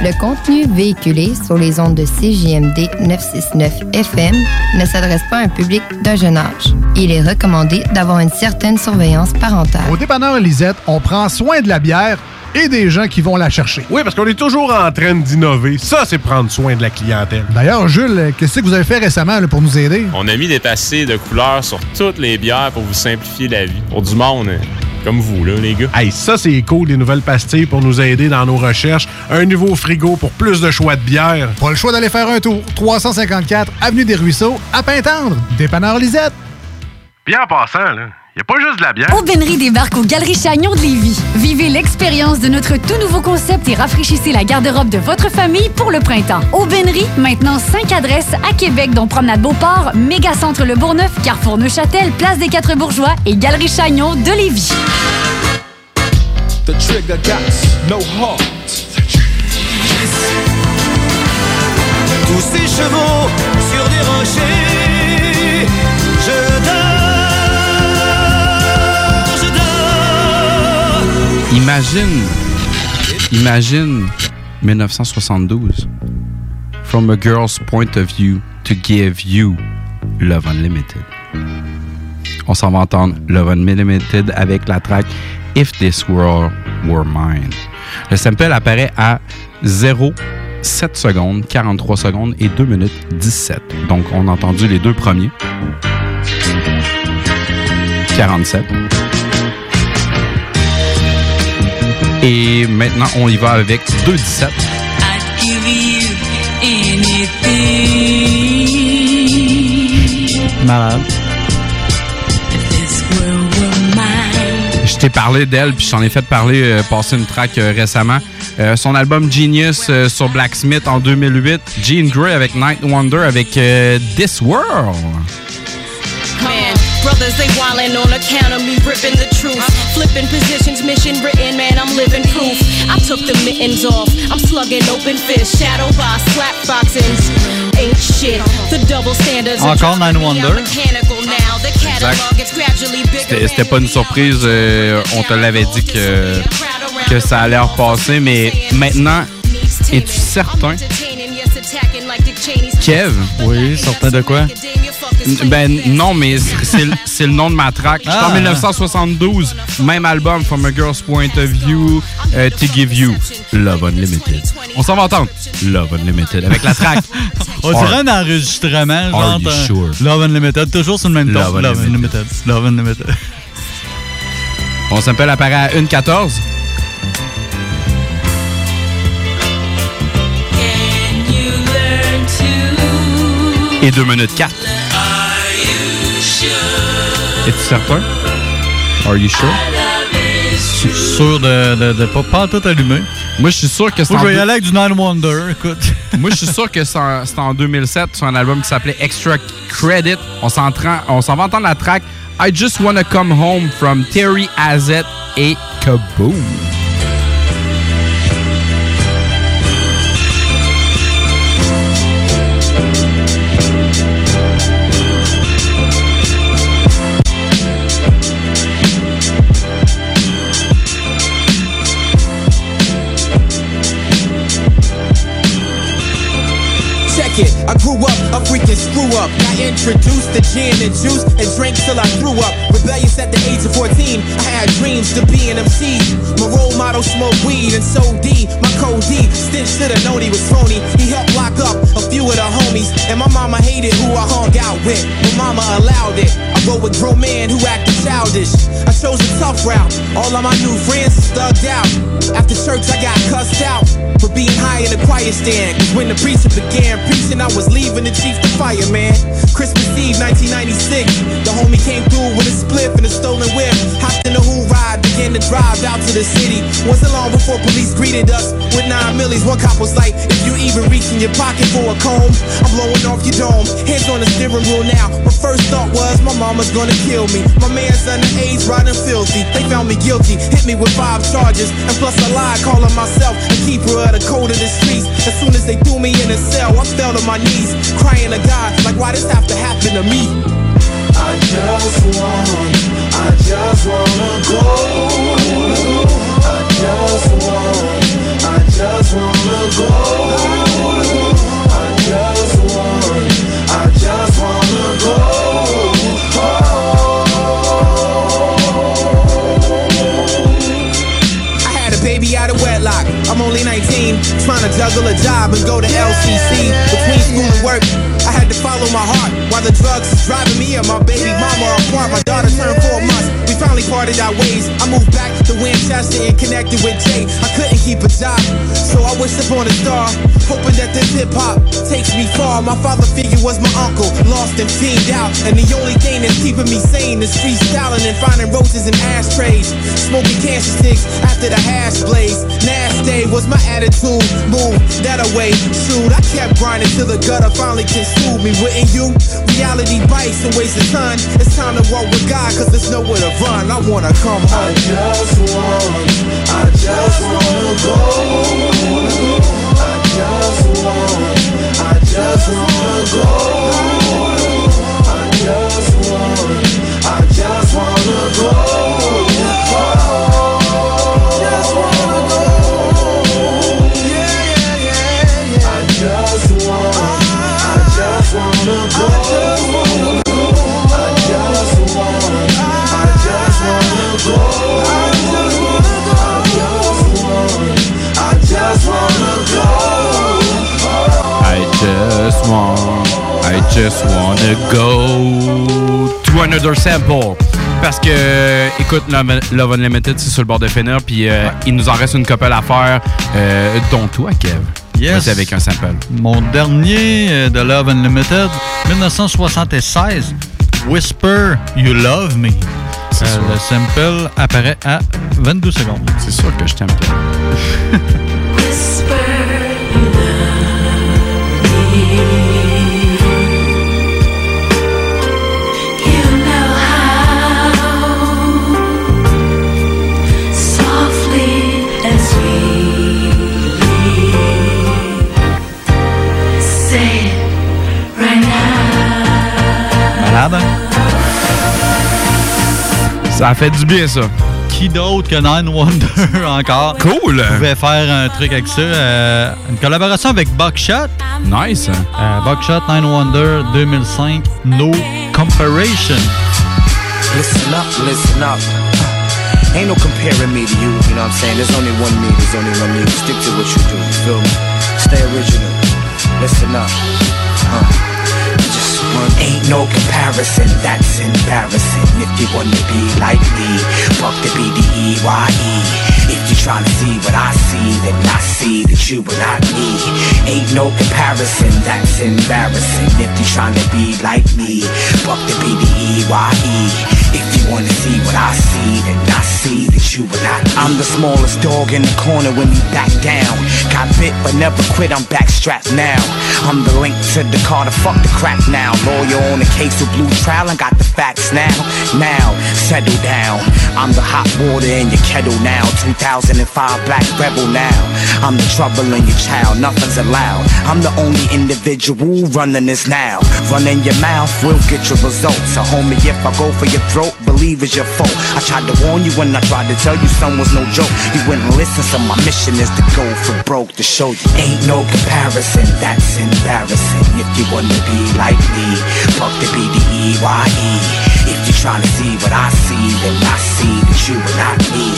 Le contenu véhiculé sur les ondes de CJMD 969 FM ne s'adresse pas à un public d'un jeune âge. Il est recommandé d'avoir une certaine surveillance parentale. Au dépanneur Lisette, on prend soin de la bière et des gens qui vont la chercher. Oui, parce qu'on est toujours en train d'innover. Ça, c'est prendre soin de la clientèle. D'ailleurs, Jules, qu'est-ce que vous avez fait récemment là, pour nous aider? On a mis des passés de couleurs sur toutes les bières pour vous simplifier la vie. Pour du monde, hein, comme vous, là, les gars. Hey, ça, c'est cool, des nouvelles pastilles pour nous aider dans nos recherches. Un nouveau frigo pour plus de choix de bière. Pas le choix d'aller faire un tour. 354 Avenue des Ruisseaux, à Pintendre. Dépanneur Lisette. Bien en passant, là, y a pas juste de la bière. Aubainerie débarque aux Galeries Chagnon de Lévis. Vivez l'expérience de notre tout nouveau concept et rafraîchissez la garde-robe de votre famille pour le printemps. Aubainerie, maintenant 5 adresses à Québec, dont Promenade Beauport, Mégacentre Le Bourgneuf, Carrefour Neuchâtel, Place des Quatre Bourgeois et Galerie Chagnon de Lévis. The trigger got no heart. Tous ces chevaux sur des rochers, Imagine, imagine 1972. From a girl's point of view to give you Love Unlimited. On s'en va entendre Love Unlimited avec la track If This World Were Mine. Le sample apparaît à 0, 7 secondes, 43 secondes et 2 minutes 17. Donc, on a entendu les deux premiers. 47. Et maintenant, on y va avec 2,17. I'd give you anything. Malade. Je t'ai parlé d'elle, puis j'en ai fait parler, euh, passer une track euh, récemment. Euh, son album Genius sur Blacksmith en 2008. Gene Grey avec Night Wonder avec This World. Man, brothers, they wildin' on account of me ripping the truth. Flipping positions, mission written, man, I'm living proof. I took the mittens off, I'm slugging open fish. Shadow box, slap boxings, ain't shit. The double standards. are Encore Nine driving me Wonder. out mechanical now. The catalog gets gradually bigger. C'était c'était pas une surprise, euh, on te l'avait dit que, que ça allait repasser, mais maintenant, es-tu certain, Kev, Oui, certain de quoi? Ben non, mais c'est le- c'est le nom de ma track. En Ah. 1972, même album, From a Girl's Point of View, euh, To Give You, Love Unlimited. On s'en va entendre, Love Unlimited, avec la track. On dirait un enregistrement, genre. Are you un- sure? Love Unlimited, toujours sur le même ton. Love Love Unlimited. Love Unlimited. On s'appelle apparaît à 1.14. Et 2 minutes 4. Es-tu certain? Are you sure? Je suis sûr de ne de, de pas, pas tout allumer. Moi, je suis sûr que c'est en je vais y aller avec du Nine Wonder, écoute. Moi, je suis sûr que c'est en, en 2007 sur un album qui s'appelait Extra Credit. On s'en va entendre la track I Just Wanna Come Home from Terry Azet et Kaboom. Introduced to gin and juice and drank till I threw up. Rebellious at the age of 14, I had dreams to be an MC. My role model smoked weed and so D. My code D, Stitch should've known he was phony. He helped lock up a few of the homies, and my mama hated who I hung out with. My mama allowed it. I roll with grown men who acted childish. Chose a tough route. All of my new friends is thugged out. After church, I got cussed out for being high in the choir stand. 'Cause when the preacher began preaching, I was leaving the chief the fireman. Christmas Eve 1996, the homie came through with a spliff and a stolen whip. Hopped in the who ride, began to drive out to the city. Wasn't long before police greeted us with nine millies. One cop was like, if you even reach in your pocket for a comb, I'm blowing off your dome. Hands on the steering wheel now. My first thought was my mama's gonna kill me. My man's underage, riding filthy. They found me guilty, hit me with five charges, and plus a lie calling myself a keeper of the code of the streets. As soon as they threw me in a cell, I fell to my knees, crying to God, like why this have to happen to me? I just want, I just wanna go. I just want, I just wanna go. I'm only 19, trying to juggle a job and go to LCC. Between school and work, I had to follow my heart while the drugs was driving me and my baby mama apart. My daughter turned four months. Finally parted our ways. I moved back to Winchester and connected with Jay. I couldn't keep a job, so I wished upon a star, hoping that this hip hop takes me far. My father figure was my uncle, lost and fiend out, and the only thing that's keeping me sane is freestyling and finding roses in ashtrays, smoking cancer sticks after the hash blaze. Nasty was my attitude, move that away. Shoot, I kept grinding till the gutter finally consumed me, wouldn't you? Reality bites and waste of time. It's time to walk with God, cause there's nowhere to run. I wanna come home. I just want, I just wanna go. I just want, I just wanna go. Just want, I just wanna go to another sample. Parce que, écoute, Love Unlimited, c'est sur le bord de finir, puis euh, il nous en reste une couple à faire, euh, dont toi, Kev. Yes. Avec un sample. Mon dernier euh, de Love Unlimited, 1976, Whisper You Love Me. Euh, le sample apparaît à 22 secondes. C'est sûr que je t'aime, Softly Ça a fait du bien, ça. qui d'autre que Nine Wonder encore Cool! pouvait faire un truc avec ça. Euh, une collaboration avec Buckshot? Nice. Euh, Buckshot, Nine Wonder, 2005, No Comparison. Listen up, listen up. Ain't no comparing me to you, you know what I'm saying? There's only one me, there's only one me. Stick to what you do, you feel me? Stay original. Listen up. Ain't no comparison, that's embarrassing. If you wanna be like me, fuck the B-D-E-Y-E. If you're trying to see what I see, then I see that you are not me. Ain't no comparison, that's embarrassing. If you're trying to be like me, fuck the B-D-E-Y-E. If you wanna see what I see, then I see that you are not. I'm the smallest dog in the corner when you back down. Got bit but never quit, I'm backstrapped now. I'm the link to the car to fuck the crap now. Lawyer on the case of blue trial and got the facts now. Now, settle down. I'm the hot water in your kettle now. 2005 black rebel now. I'm the trouble in your child, nothing's allowed. I'm the only individual running this now. Running your mouth will get your results. So homie, if I go for your throat, believe it's your fault. I tried to warn you when I tried to tell you was no joke. You wouldn't listen, so my mission is to go for broke to show you ain't no comparison. That's embarrassing. If you wanna be like me, fuck the B-D-E-Y-E. If you're trying to see what I see, then I see that you are not me.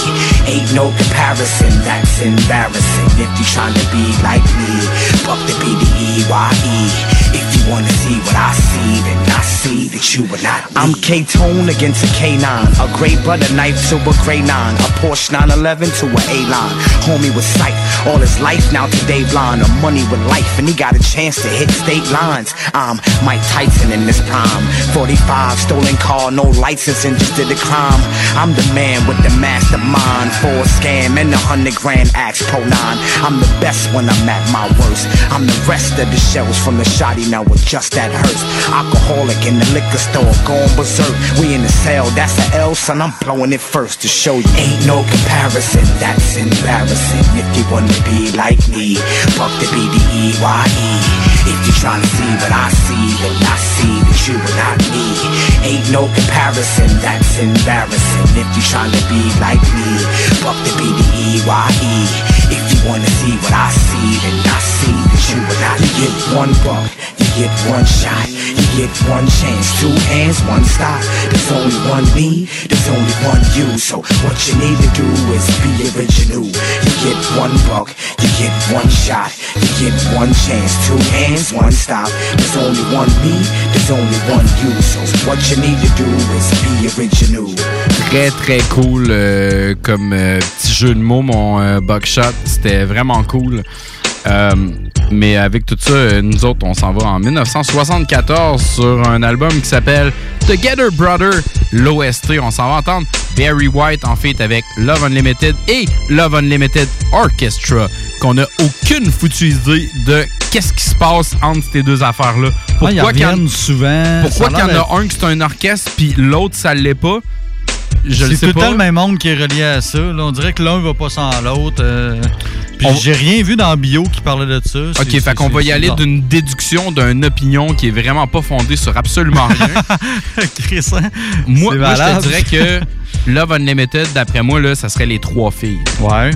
Ain't no comparison, that's embarrassing. If you're trying to be like me, fuck the B-D-E-Y-E. If wanna see what I see, then I see that you are not me. I'm K-Tone against a K9, a gray butter knife to a gray 9, a Porsche 911 to a A-line. Homie with sight, all his life now today blind, a money with life, and he got a chance to hit state lines. I'm Mike Tyson in this prime, 45 stolen car, no license, and just did a crime. I'm the man with the mastermind, for a scam and a hundred grand axe pro nine. I'm the best when I'm at my worst. I'm the rest of the shells from the shoddy now with just that hearse. Alcoholic in the liquor store, going berserk. We in the cell, that's a L, son. I'm blowing it first to show you. Ain't no comparison, that's embarrassing. If you wanna be like me, fuck the B-D-E-Y-E. If you're trying to see what I see, then I see that you are not me. Ain't no comparison, that's embarrassing. If you're trying to be like me, fuck the B-D-E-Y-E. Wanna see what I see, then I see that you are not. You get one buck, you get one shot, you get one chance, two hands, one stop. There's only one me, there's only one you. So what you need to do is be original. You get one buck, you get one shot, you get one chance, two hands, one stop. There's only one me, there's only one you. So what you need to do is be original. Très très cool euh, comme euh, petit jeu de mots, mon euh, Buckshot. C'était vraiment cool. Euh, mais avec tout ça, nous autres, on s'en va en 1974 sur un album qui s'appelle Together Brother, l'OST. On s'en va entendre Barry White en fait avec Love Unlimited et Love Unlimited Orchestra, qu'on a aucune foutue idée de qu'est-ce qui se passe entre ces deux affaires-là. Ouais, ils qu'il y en- souvent. Pourquoi qu'il y en a un qui c'est un orchestre puis l'autre ça l'est pas? C'est tout le pas. temps le même monde qui est relié à ça. là. On dirait que l'un va pas sans l'autre. euh. On- j'ai rien vu dans bio qui parlait de ça. Ok, fait qu'on va y aller d'une déduction, d'une opinion qui est vraiment pas fondée sur absolument rien. Chris, hein? moi, je te dirais que Love Unlimited, d'après moi, là, ça serait les trois filles. Ouais.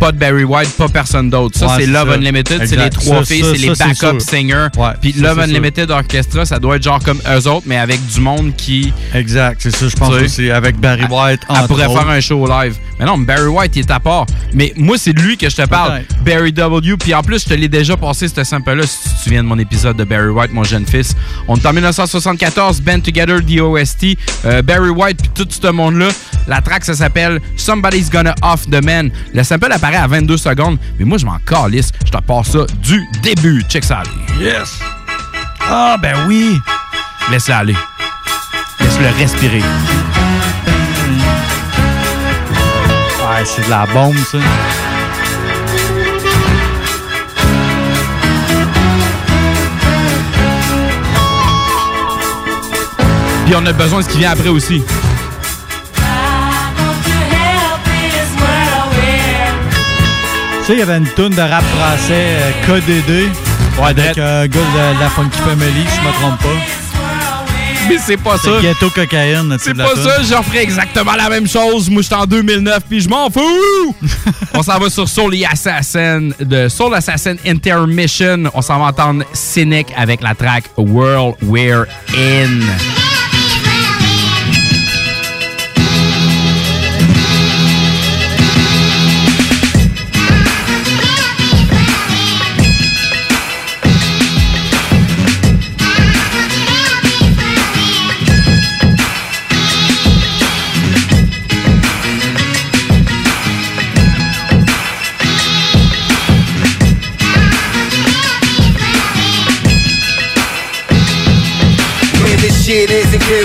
Pas de Barry White, pas personne d'autre. Ça, Ouais, c'est c'est Love ça. Unlimited, c'est les trois filles, c'est les c'est backup singers. Ouais, Puis Love c'est. Unlimited Orchestra, ça doit être genre comme eux autres, mais avec du monde qui. Exact, c'est ça, je pense sais, aussi. Avec Barry White, Elle entre pourrait autres. faire un show live. Mais non, Barry White, il est à part. Mais moi, c'est de lui que je te parle. Barry W. Puis en plus, je te l'ai déjà passé, ce sample-là, si tu te souviens de mon épisode de Barry White, mon jeune fils. On est en 1974, Band Together, the OST. euh, Barry White, puis tout ce monde-là. La track, ça s'appelle Somebody's Gonna Off the Man. Le sample apparaît à 22 secondes. Mais moi, je m'en calisse. Je te passe ça du début. Check ça aller. Yes! Ah, ben oui! Laisse-le aller. Laisse-le respirer. Ouais, c'est de la bombe, ça. Puis on a besoin de ce qui vient après aussi. Sais, il y avait une toune de rap français euh, KDD. Ouais, avec euh, un gars de la Funky Family, si je me trompe pas. Mais c'est pas ça. C'est ghetto cocaïne. C'est pas ça, je ferai exactement la même chose. Moi, j'étais en 2009, puis je m'en fous! On s'en va sur Soul Assassin, de Soul Assassin Intermission. On s'en va entendre Cynic avec la track World We're In.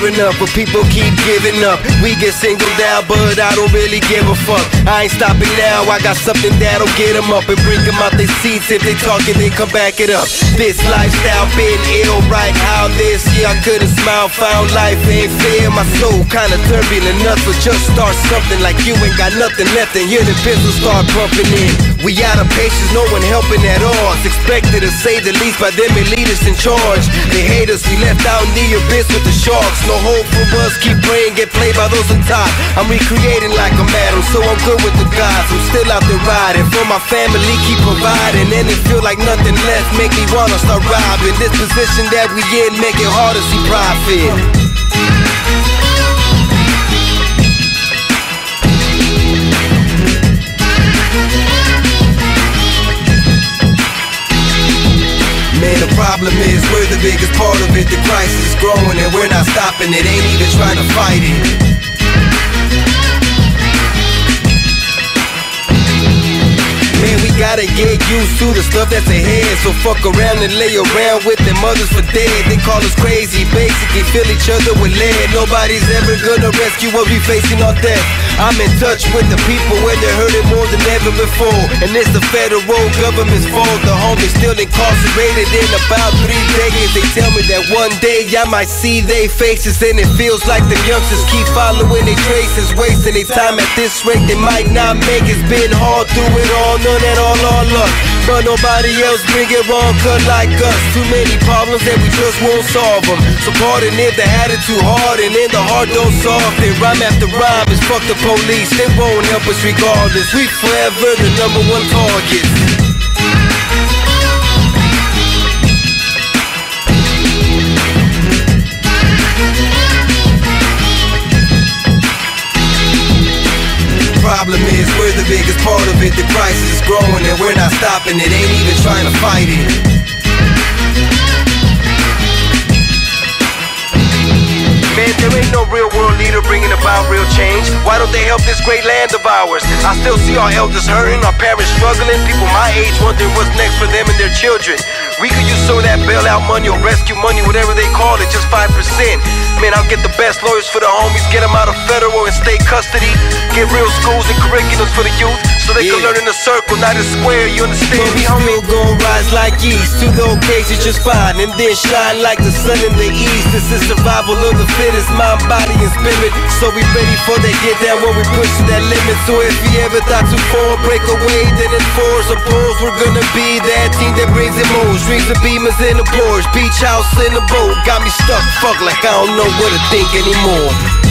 Isn't clear enough, but people keep giving up. We get singled out, but I don't really give a fuck. I ain't stopping now, I got something that'll get them up and bring them out their seats. If they talking, they come back it up. This lifestyle been ill, right? How this Yeah, I couldn't smile, found life ain't fair. My soul kinda turbulent enough, so just start something like you ain't got nothing left, and hear the pistols start pumping in. We out of patience, no one helping at all. It's expected to say the least by them elitists in charge. They hate us, we left out in the abyss with the sharks. No hope for us, keep praying, get played by those on top. I'm recreating like a madam, so I'm good with the gods. I'm still out there riding for my family, keep providing. And it feel like nothing left, make me wanna start robbing. This position that we in, make it hard to see profit. Problem is we're the biggest part of it. The crisis is growing and we're not stopping it. Ain't even trying to fight it. Man, we gotta get used to the stuff that's ahead. So fuck around and lay around with them others for dead. They call us crazy, basically fill each other with lead. Nobody's ever gonna rescue what we facing our death. I'm in touch with the people where they're hurting more than ever before. And it's the federal government's fault. The homies still incarcerated in about three decades. They tell me that one day I might see their faces. And it feels like the youngsters keep following their traces. Wasting their time at this rate, they might not make it. It's been hard through it all, none at all our luck. But nobody else bring it wrong cut like us. Too many problems that we just won't solve them. So pardon if the attitude hard and then the heart don't solve it. Rhyme after rhyme is fuck the police. They won't help us regardless. We forever the number one target. Problem is, we're the biggest part of it. The crisis is growing and we're not stopping it. Ain't even trying to fight it. Man, there ain't no real world leader bringing about real change. Why don't they help this great land of ours? I still see our elders hurting, our parents struggling, people my age wondering what's next for them and their children. We could use some of that bailout money or rescue money, whatever they call it, just 5%. Man, I'll get the best lawyers for the homies, get them out of federal and state custody. Get real schools and curriculums for the youth so they can learn in a circle, not a square. You understand but me, homie? Still gon' rise like yeast to the occasion just fine and then shine like the sun in the east. This is survival of the fittest, mind, body, and spirit. So we ready for that get down when we push to that limit. So if you ever thought to fall, break away, then enforce. Oppose, we're gonna be that team that brings it most. Dreams of beamers in the Porsche, beach house in the boat. Got me stuck, fuck like I don't know what to think anymore.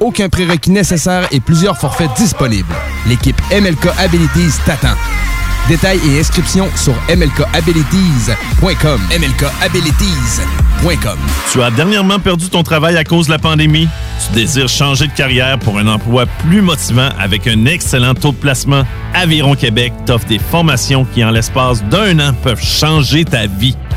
aucun prérequis nécessaire et plusieurs forfaits disponibles. L'équipe MLK Abilities t'attend. Détails et inscriptions sur mlkabilities.com. mlkabilities.com. Tu as dernièrement perdu ton travail à cause de la pandémie? Tu désires changer de carrière pour un emploi plus motivant avec un excellent taux de placement? Aviron Québec t'offre des formations qui, en l'espace d'un an, peuvent changer ta vie.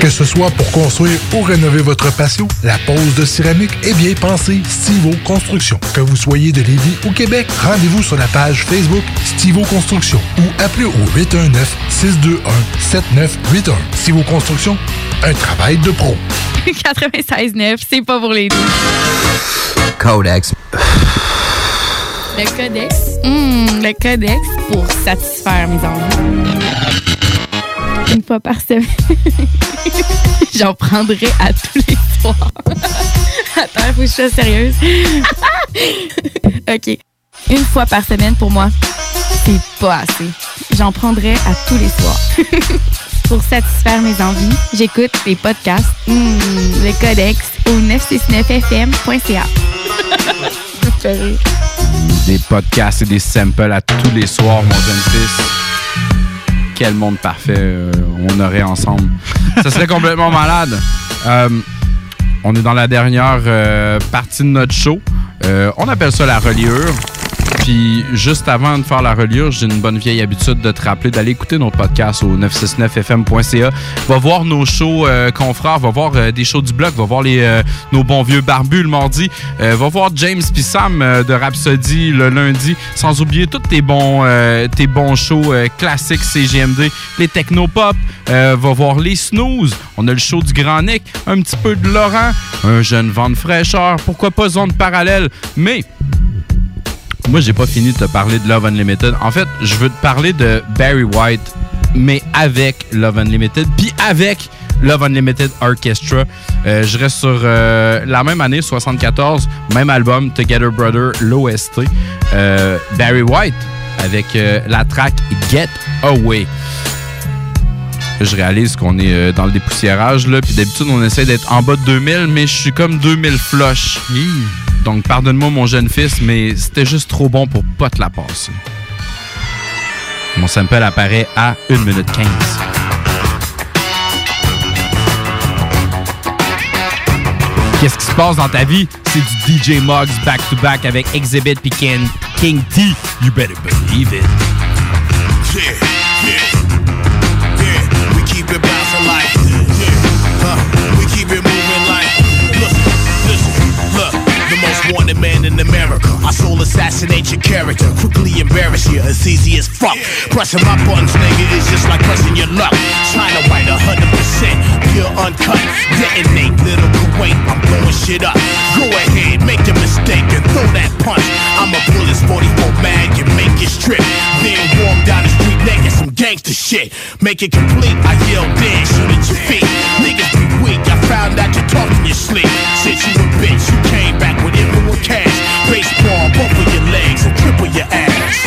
Que ce soit pour construire ou rénover votre patio, la pose de céramique est bien pensée Stivo Construction. Que vous soyez de Lévis ou Québec, rendez-vous sur la page Facebook Stivo Construction ou appelez au 819-621-7981. Stivo Construction, un travail de pro. 96.9, c'est pas pour les doux. Codex. Le codex? Hum, le codex pour satisfaire mes envies. Une fois par semaine. J'en prendrai à tous les soirs. Attends, faut que je sois sérieuse. OK. Une fois par semaine, pour moi, c'est pas assez. J'en prendrai à tous les soirs. pour satisfaire mes envies, j'écoute les podcasts, hum, le codex au 969fm.ca. Des podcasts et des samples à tous les soirs, mon jeune fils. Quel monde parfait euh, on aurait ensemble. Ça serait complètement malade. Euh, on est dans la dernière euh, partie de notre show. Euh, on appelle ça la reliure. Puis juste avant de faire la reliure, j'ai une bonne vieille habitude de te rappeler d'aller écouter nos podcasts au 969fm.ca. Va voir nos shows euh, confrères, va voir des shows du bloc, va voir nos bons vieux barbus le mardi, va voir James puis Sam euh, de Rhapsody le lundi, sans oublier tous tes bons, tes shows classiques CGMD, les technopop, va voir les snooze, on a le show du Grand Nick, un petit peu de Laurent, un jeune vent de fraîcheur, pourquoi pas zone parallèle, mais moi, j'ai pas fini de te parler de Love Unlimited. En fait, je veux te parler de Barry White, mais avec Love Unlimited, puis avec Love Unlimited Orchestra. Euh, je reste sur euh, la même année, 74, même album, Together Brother, l'OST. Euh, Barry White, avec la track Get Away. Je réalise qu'on est euh, dans le dépoussiérage, là, puis d'habitude, on essaie d'être en bas de 2000, mais je suis comme 2000 flush. Donc, pardonne-moi, mon jeune fils, mais c'était juste trop bon pour pas te la passer. Mon sample apparaît à 1 minute 15. Qu'est-ce qui se passe dans ta vie? C'est du DJ Muggs back-to-back avec Exhibit puis King T. You better believe it. Yeah, yeah, yeah. In America. I soul assassinate your character, quickly embarrass you, as easy as fuck. Pressing my buttons, nigga, is just like pressing your luck. To write a hundred percent, pure uncut. Detonate, little Kuwait, I'm blowing shit up. Go ahead, make a mistake and throw that punch. I'm a bullets 44 mag and make it strip. Then warm down the street naked, some gangster shit. Make it complete, I yell dead, shoot at your feet. Niggas be weak, I found out you talk in your sleep. Since you a bitch, you came back with influent cash. Baseball, both of your legs and triple your ass.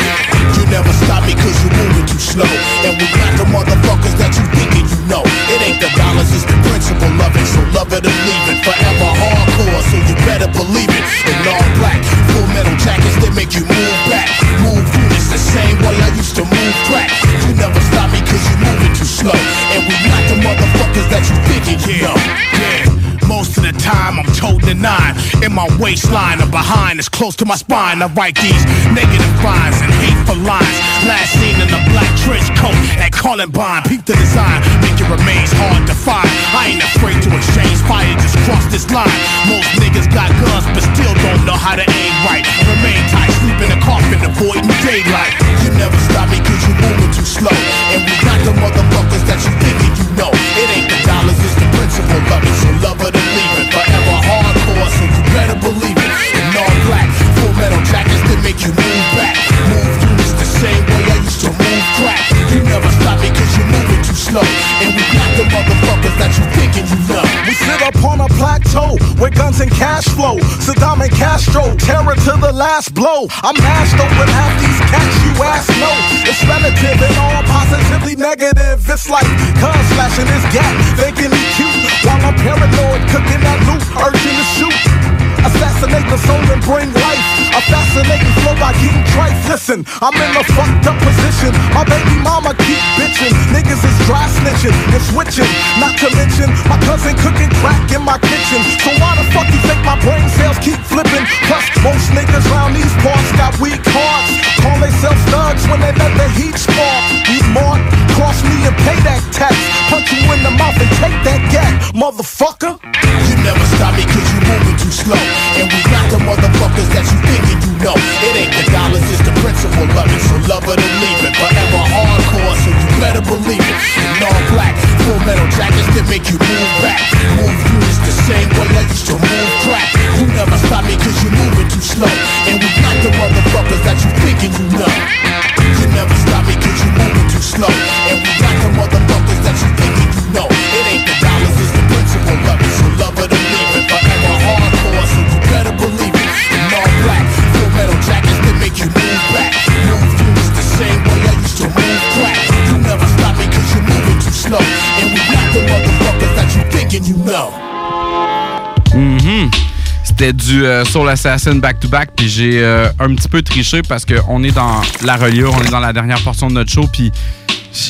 You never stop me cause you're moving too slow. And we got the motherfuckers that you thinking you know. It ain't the dollars, it's the principle of it. So love it or leave it. Forever hardcore, so you better believe it. In all black, full metal jackets that make you move back. Move units the same way I used to move crack. You never stop me cause you're moving too slow. And we not the motherfuckers that you thinking you know. Yeah. Most of the time I'm toting a nine. In my waistline or behind It's close to my spine. I write these negative rhymes and hateful lines. Last seen in a black trench coat At Columbine Peep the design Make it remains hard to find. I ain't afraid to exchange fire Just cross this line. Most niggas got guns But still don't know how to aim right. Remain tight Sleep in a coffin Avoiding daylight. You never stop me cause you're moving too slow. And we got the motherfuckers that you thinking know It ain't the dollars It's the principle of it. So love it or leave it. Forever hardcore So you better believe it. In all black Full metal jackets that make you move back. Move through units the same way I used to move crack. You never stop me cause you're moving too slow. And we got the motherfuckers that you We sit upon a plateau where guns and cash flow. Saddam and Castro, terror to the last blow. I'm mashed up with half these cats you ass know. It's relative and all positively negative. It's like cuz flashing this gap, thinking he cute. While I'm paranoid, cooking that loot, urging to shoot. Assassinate the soul and bring life. Fascinating flow by getting trife. Listen, I'm in a fucked up position. My baby mama keep bitching. Niggas is dry snitching and switching. Not to mention my cousin cooking crack in my kitchen. So why the fuck you think my brain cells keep flipping? Plus, most niggas round these parts got weak hearts. Call themselves thugs when they let the heat spark. You mark, cross me and pay that tax. Punch you in the mouth and take that gap, motherfucker. You never stop me cause you moving too slow. And we got the motherfuckers that you thinking you know. It ain't the dollars, it's the principle of it. So love it or leave it. Forever hardcore, so you better believe it. In all black, full metal jackets that make you move back. Move units the same way I used to move crack. You never stop me cause you're moving too slow. And we got the motherfuckers that you thinking you know. You never stop me cause you're moving too slow. And we got the motherfuckers that you thinking you know. It ain't the dollars, it's the principle of it So love it or leave it. Forever hardcore, slow And we got the motherfuckers that you thinking you know. C'était du euh, Soul Assassin back-to-back, puis j'ai euh, un petit peu triché parce qu'on est dans la reliure, on est dans la dernière portion de notre show, puis...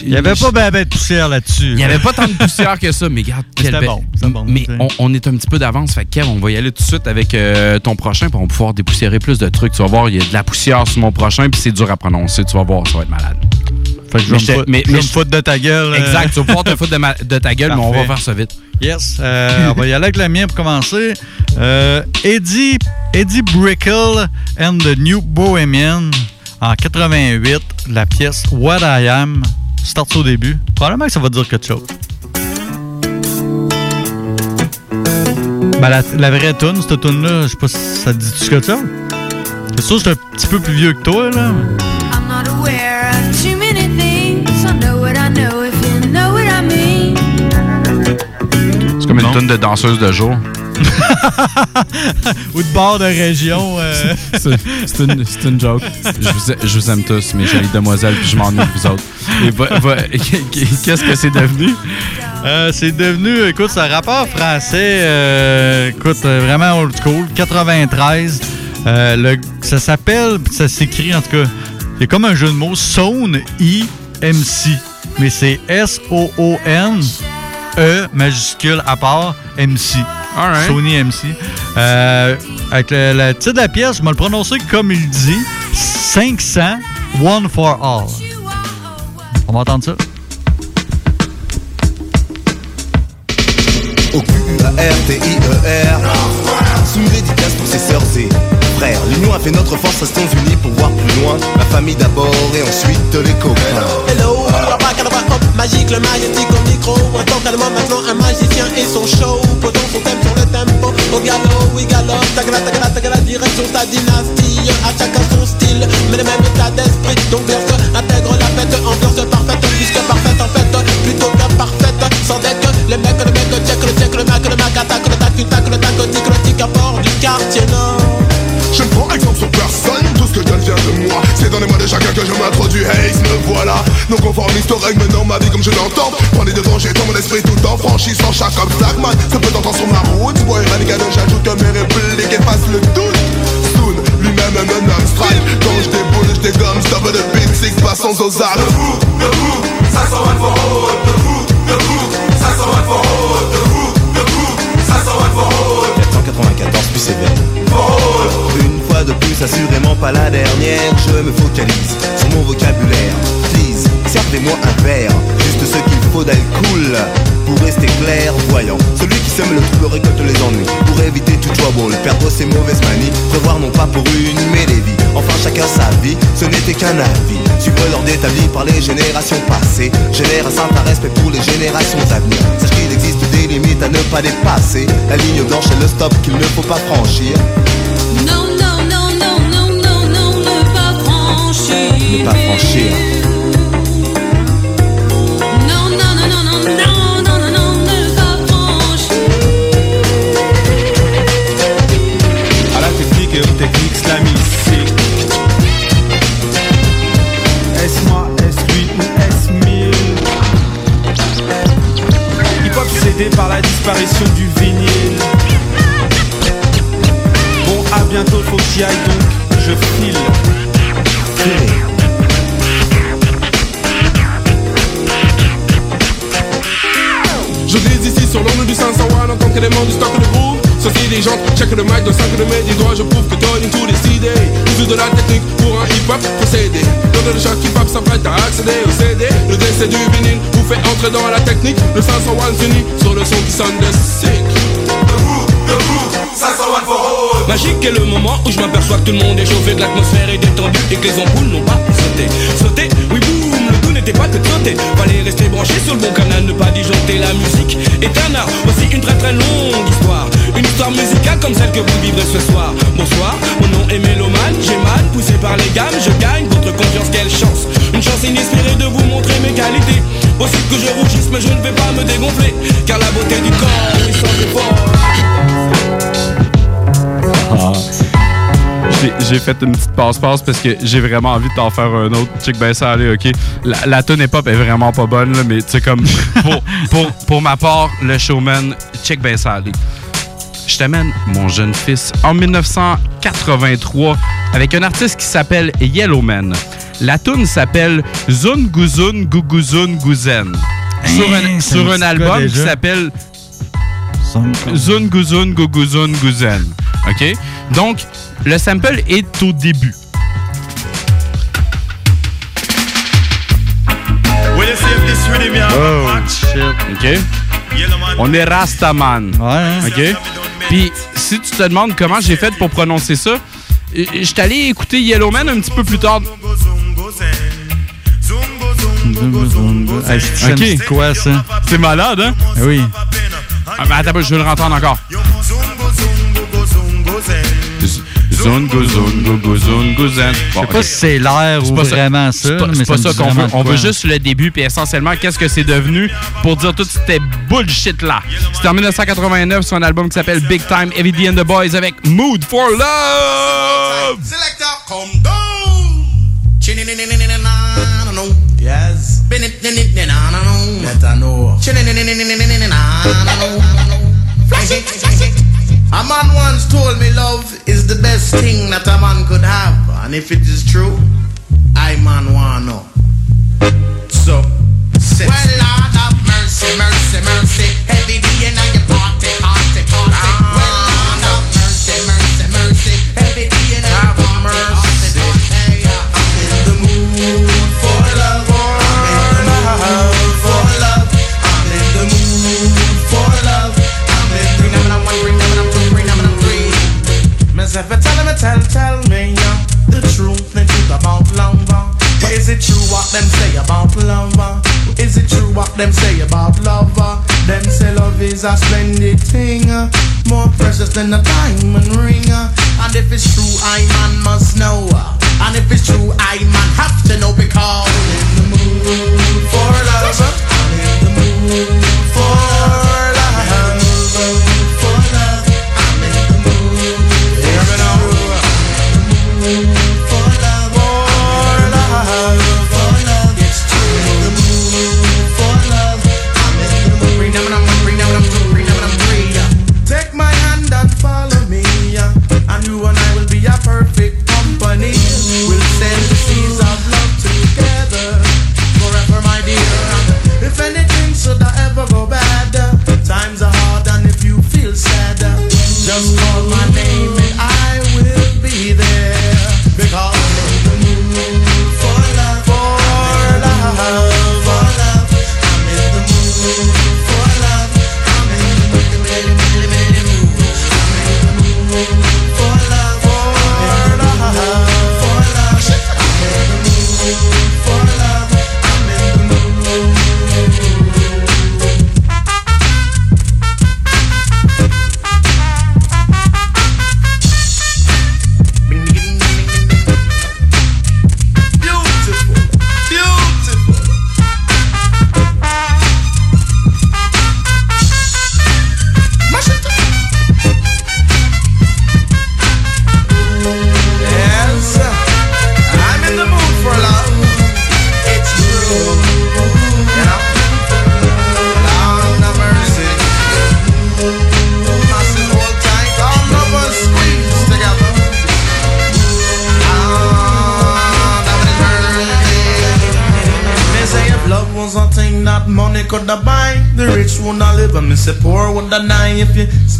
Il n'y avait pas ben, ben de poussière là-dessus. Il n'y avait pas tant de poussière que ça, mais regarde, Mais quel c'était bon, c'était bon, Mais on, on est un petit peu d'avance, fait que Kev, on va y aller tout de suite avec euh, ton prochain, puis on va pouvoir dépoussiérer plus de trucs. Tu vas voir, il y a de la poussière sur mon prochain, puis c'est dur à prononcer, tu vas voir, ça va être malade. Fait que je vais me foutre- je de ta gueule. Exact, tu vas pouvoir te foutre de, ma- de ta gueule, mais on va faire ça vite. Yes. euh, on va y aller avec le mien pour commencer. Euh, Eddie, Eddie Brickle and the New Bohemian en 88, la pièce What I Am. Start au début. Probablement que ça va dire quelque chose. Ben, la, la vraie tune, cette tune-là, je sais pas si ça te dit tout ce que ça. C'est sûr, je suis un petit peu plus vieux que toi, là. Une tonne de danseuse de jour. Ou de bord de région. euh. C'est une, c'est une joke. Je vous, a- je vous aime tous, mes jolies demoiselles, puis je m'ennuie de vous autres. Qu'est-ce que c'est devenu? Euh, c'est devenu, écoute, c'est un rappeur français, euh, écoute, vraiment old school, 93. Euh, le, ça s'appelle, ça s'écrit en tout cas, c'est comme un jeu de mots, Sound I-M-C. Mais c'est S-O-O-N, E majuscule à part, M-C. Alright. Sony MC. Euh, avec le, le titre de la pièce, je vais le prononcer comme il dit 500, One for All. On va entendre ça. Au Q-U-A-R-T-I-E-R Sous une dédicace pour ses sœurs et L'union a fait notre force, restons unis pour voir plus loin La famille d'abord et ensuite les copains Hello, magique, le magnétique au micro. Entends calmement maintenant un magicien et son show. Posons son thème sur le tempo. Au galop, oui, galope, tagala, tagala, tagala, direction ta dynastie. À chacun son style, mais le même état d'esprit. Donc, verse, intègre la fête, ambiance parfaite, puisque parfaite en fait, plutôt que parfaite. Sans deck, les mecs, le mec, check, le check, le mac, le mac, attaque, le tac, tac, le tac, tic, le tic, à bord du quartier nord. Je ne prends exemple sur personne, tout ce que je donne vient de moi. C'est dans les mots de chacun que je m'introduis, hey, me voilà. Non conformiste règle maintenant ma vie comme je l'entends. Prends les dangers dans mon esprit tout en franchissant chaque obstacle. Man Se peut entendre sur ma route, boy, renegade, j'ajoute que mes répliques effacent le doute Soon, lui-même un homme strike Quand je déboule, je dégomme, stop de big six, passons aux armes. Debout, debout, ça s'en va for hold Debout, debout, ça s'en va for hold Debout, debout, ça s'en va for hold 494 plus Une fois de plus, assurément pas la dernière. Je me focalise sur mon vocabulaire. Please, servez-moi un verre. Juste ce qu'il faut d'alcool Pour rester clair, voyant. Celui qui sème le trouble récolte les ennuis. Pour éviter tout trouble, perdre ses mauvaises manies Prévoir non pas pour une, mais des vies. Enfin chacun sa vie, ce n'était qu'un avis. Suivre l'ordre établi par les générations passées. Génère un certain respect pour les générations à venir Limites à ne pas dépasser La ligne blanche est le stop qu'il ne faut pas franchir. Non, non, non, non, non, non, non, ne pas franchir. Ne pas franchir. Non, non, non, non, non, non, disparition du vinyle. Bon, à bientôt, faut que j'y aille donc, je file. Je glisse ici sur l'ongle du 501 en tant qu'élément du stock de groove Ceci les gens, check le mic de 5 de mes 10 doigts Je prouve que Tony tout décidé Usu de la technique pour un hip-hop procédé Dans le choc hip-hop s'apprête à accéder au CD Le décès du vinyle fait entrer dans la technique Le 501 s'unit sur le son qui sonne de sick Debout, debout, 501 for all Magique est le moment où je m'aperçois que tout le monde est chauffé, que l'atmosphère est détendue et que les ampoules n'ont pas sauté. Sauté, oui boum, le tout n'était pas que de sauter. Fallait rester branché sur le bon canal, ne pas disjoncter la musique. Est un art, aussi une très très longue histoire. Une histoire musicale comme celle que vous vivrez ce soir. Bonsoir, mon nom est Méloman, j'ai mal, poussé par les gammes, je gagne votre confiance, quelle chance. Une chance inespérée de vous montrer mes qualités. Que je rougisse, mais je ne vais pas me dégonfler. Car la beauté du corps, sans effort. Ah. J'ai- fait une petite passe-passe parce que j'ai vraiment envie de t'en faire un autre. Check ben ça, allez, ok? La, la tune hip-hop est vraiment pas bonne, là, mais tu sais, comme pour, pour, pour ma part, le showman, check ben ça, allez. Je t'amène, mon jeune fils, en 1983 avec un artiste qui s'appelle Yellowman. La tune s'appelle Zun Guzun Guguzun Guzen. Sur un, Hein, sur un dit quoi album qui s'appelle Zun Guzun Guguzun Guzen. OK? Donc, le sample est au début. Match, OK? On est Rastaman. OK? Puis, si tu te demandes comment j'ai fait pour prononcer ça, euh, je suis allé écouter Yellowman un petit peu plus tard. Hey, c'est- OK. c'est quoi ça? C'est malade, hein? Oui. Ah, mais attends, je veux le rentendre encore. Zungo, zungo, go, zungo, zen. Je sais pas si c'est l'air ou pas ça- vraiment c'est ça, pas- mais C'est pas ça qu'on veut. vraiment On veut juste le début, puis essentiellement, qu'est-ce que c'est devenu pour dire tout c'était bullshit-là. C'était en 1989 sur un album qui s'appelle Big Time, Heavy D and the Boys avec Mood for Love. Selector, come down. Yes. Let I know. A man once told me love is the best thing that a man could have. And if it is true, I man wanna know. So, well, it true what them say about love? Is it true what them say about love? Them say love is a splendid thing, uh, more precious than a diamond ring. Uh. And if it's true, I man must know. Uh. And if it's true, I man have to know because I'm in the mood for love. I'm in the mood for love.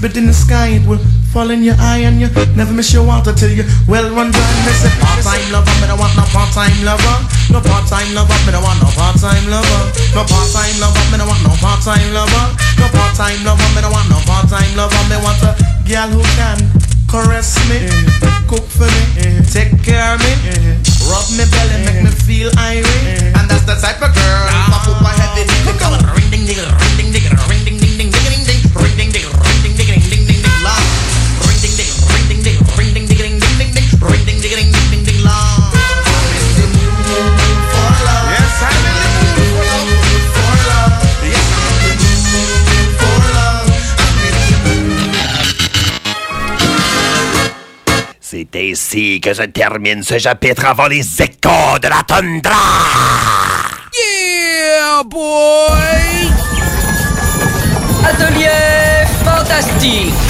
Spit in the sky, it will fall in your eye, and you never miss your water till you well run dry. Me say part-time lover, me don't want no part-time lover. No part-time lover, me don't want no part-time lover. No part-time lover, me don't want no part-time lover. No part-time lover, me don't want no part-time lover. Me want a girl who can caress me, cook for me, take care of me, rub me belly, make me feel irate. And that's the type of girl pop up a heavy ring ding ding ring ding ding C'est ainsi que je termine ce chapitre avant les échos de la tundra. Yeah, boy! Atelier fantastique!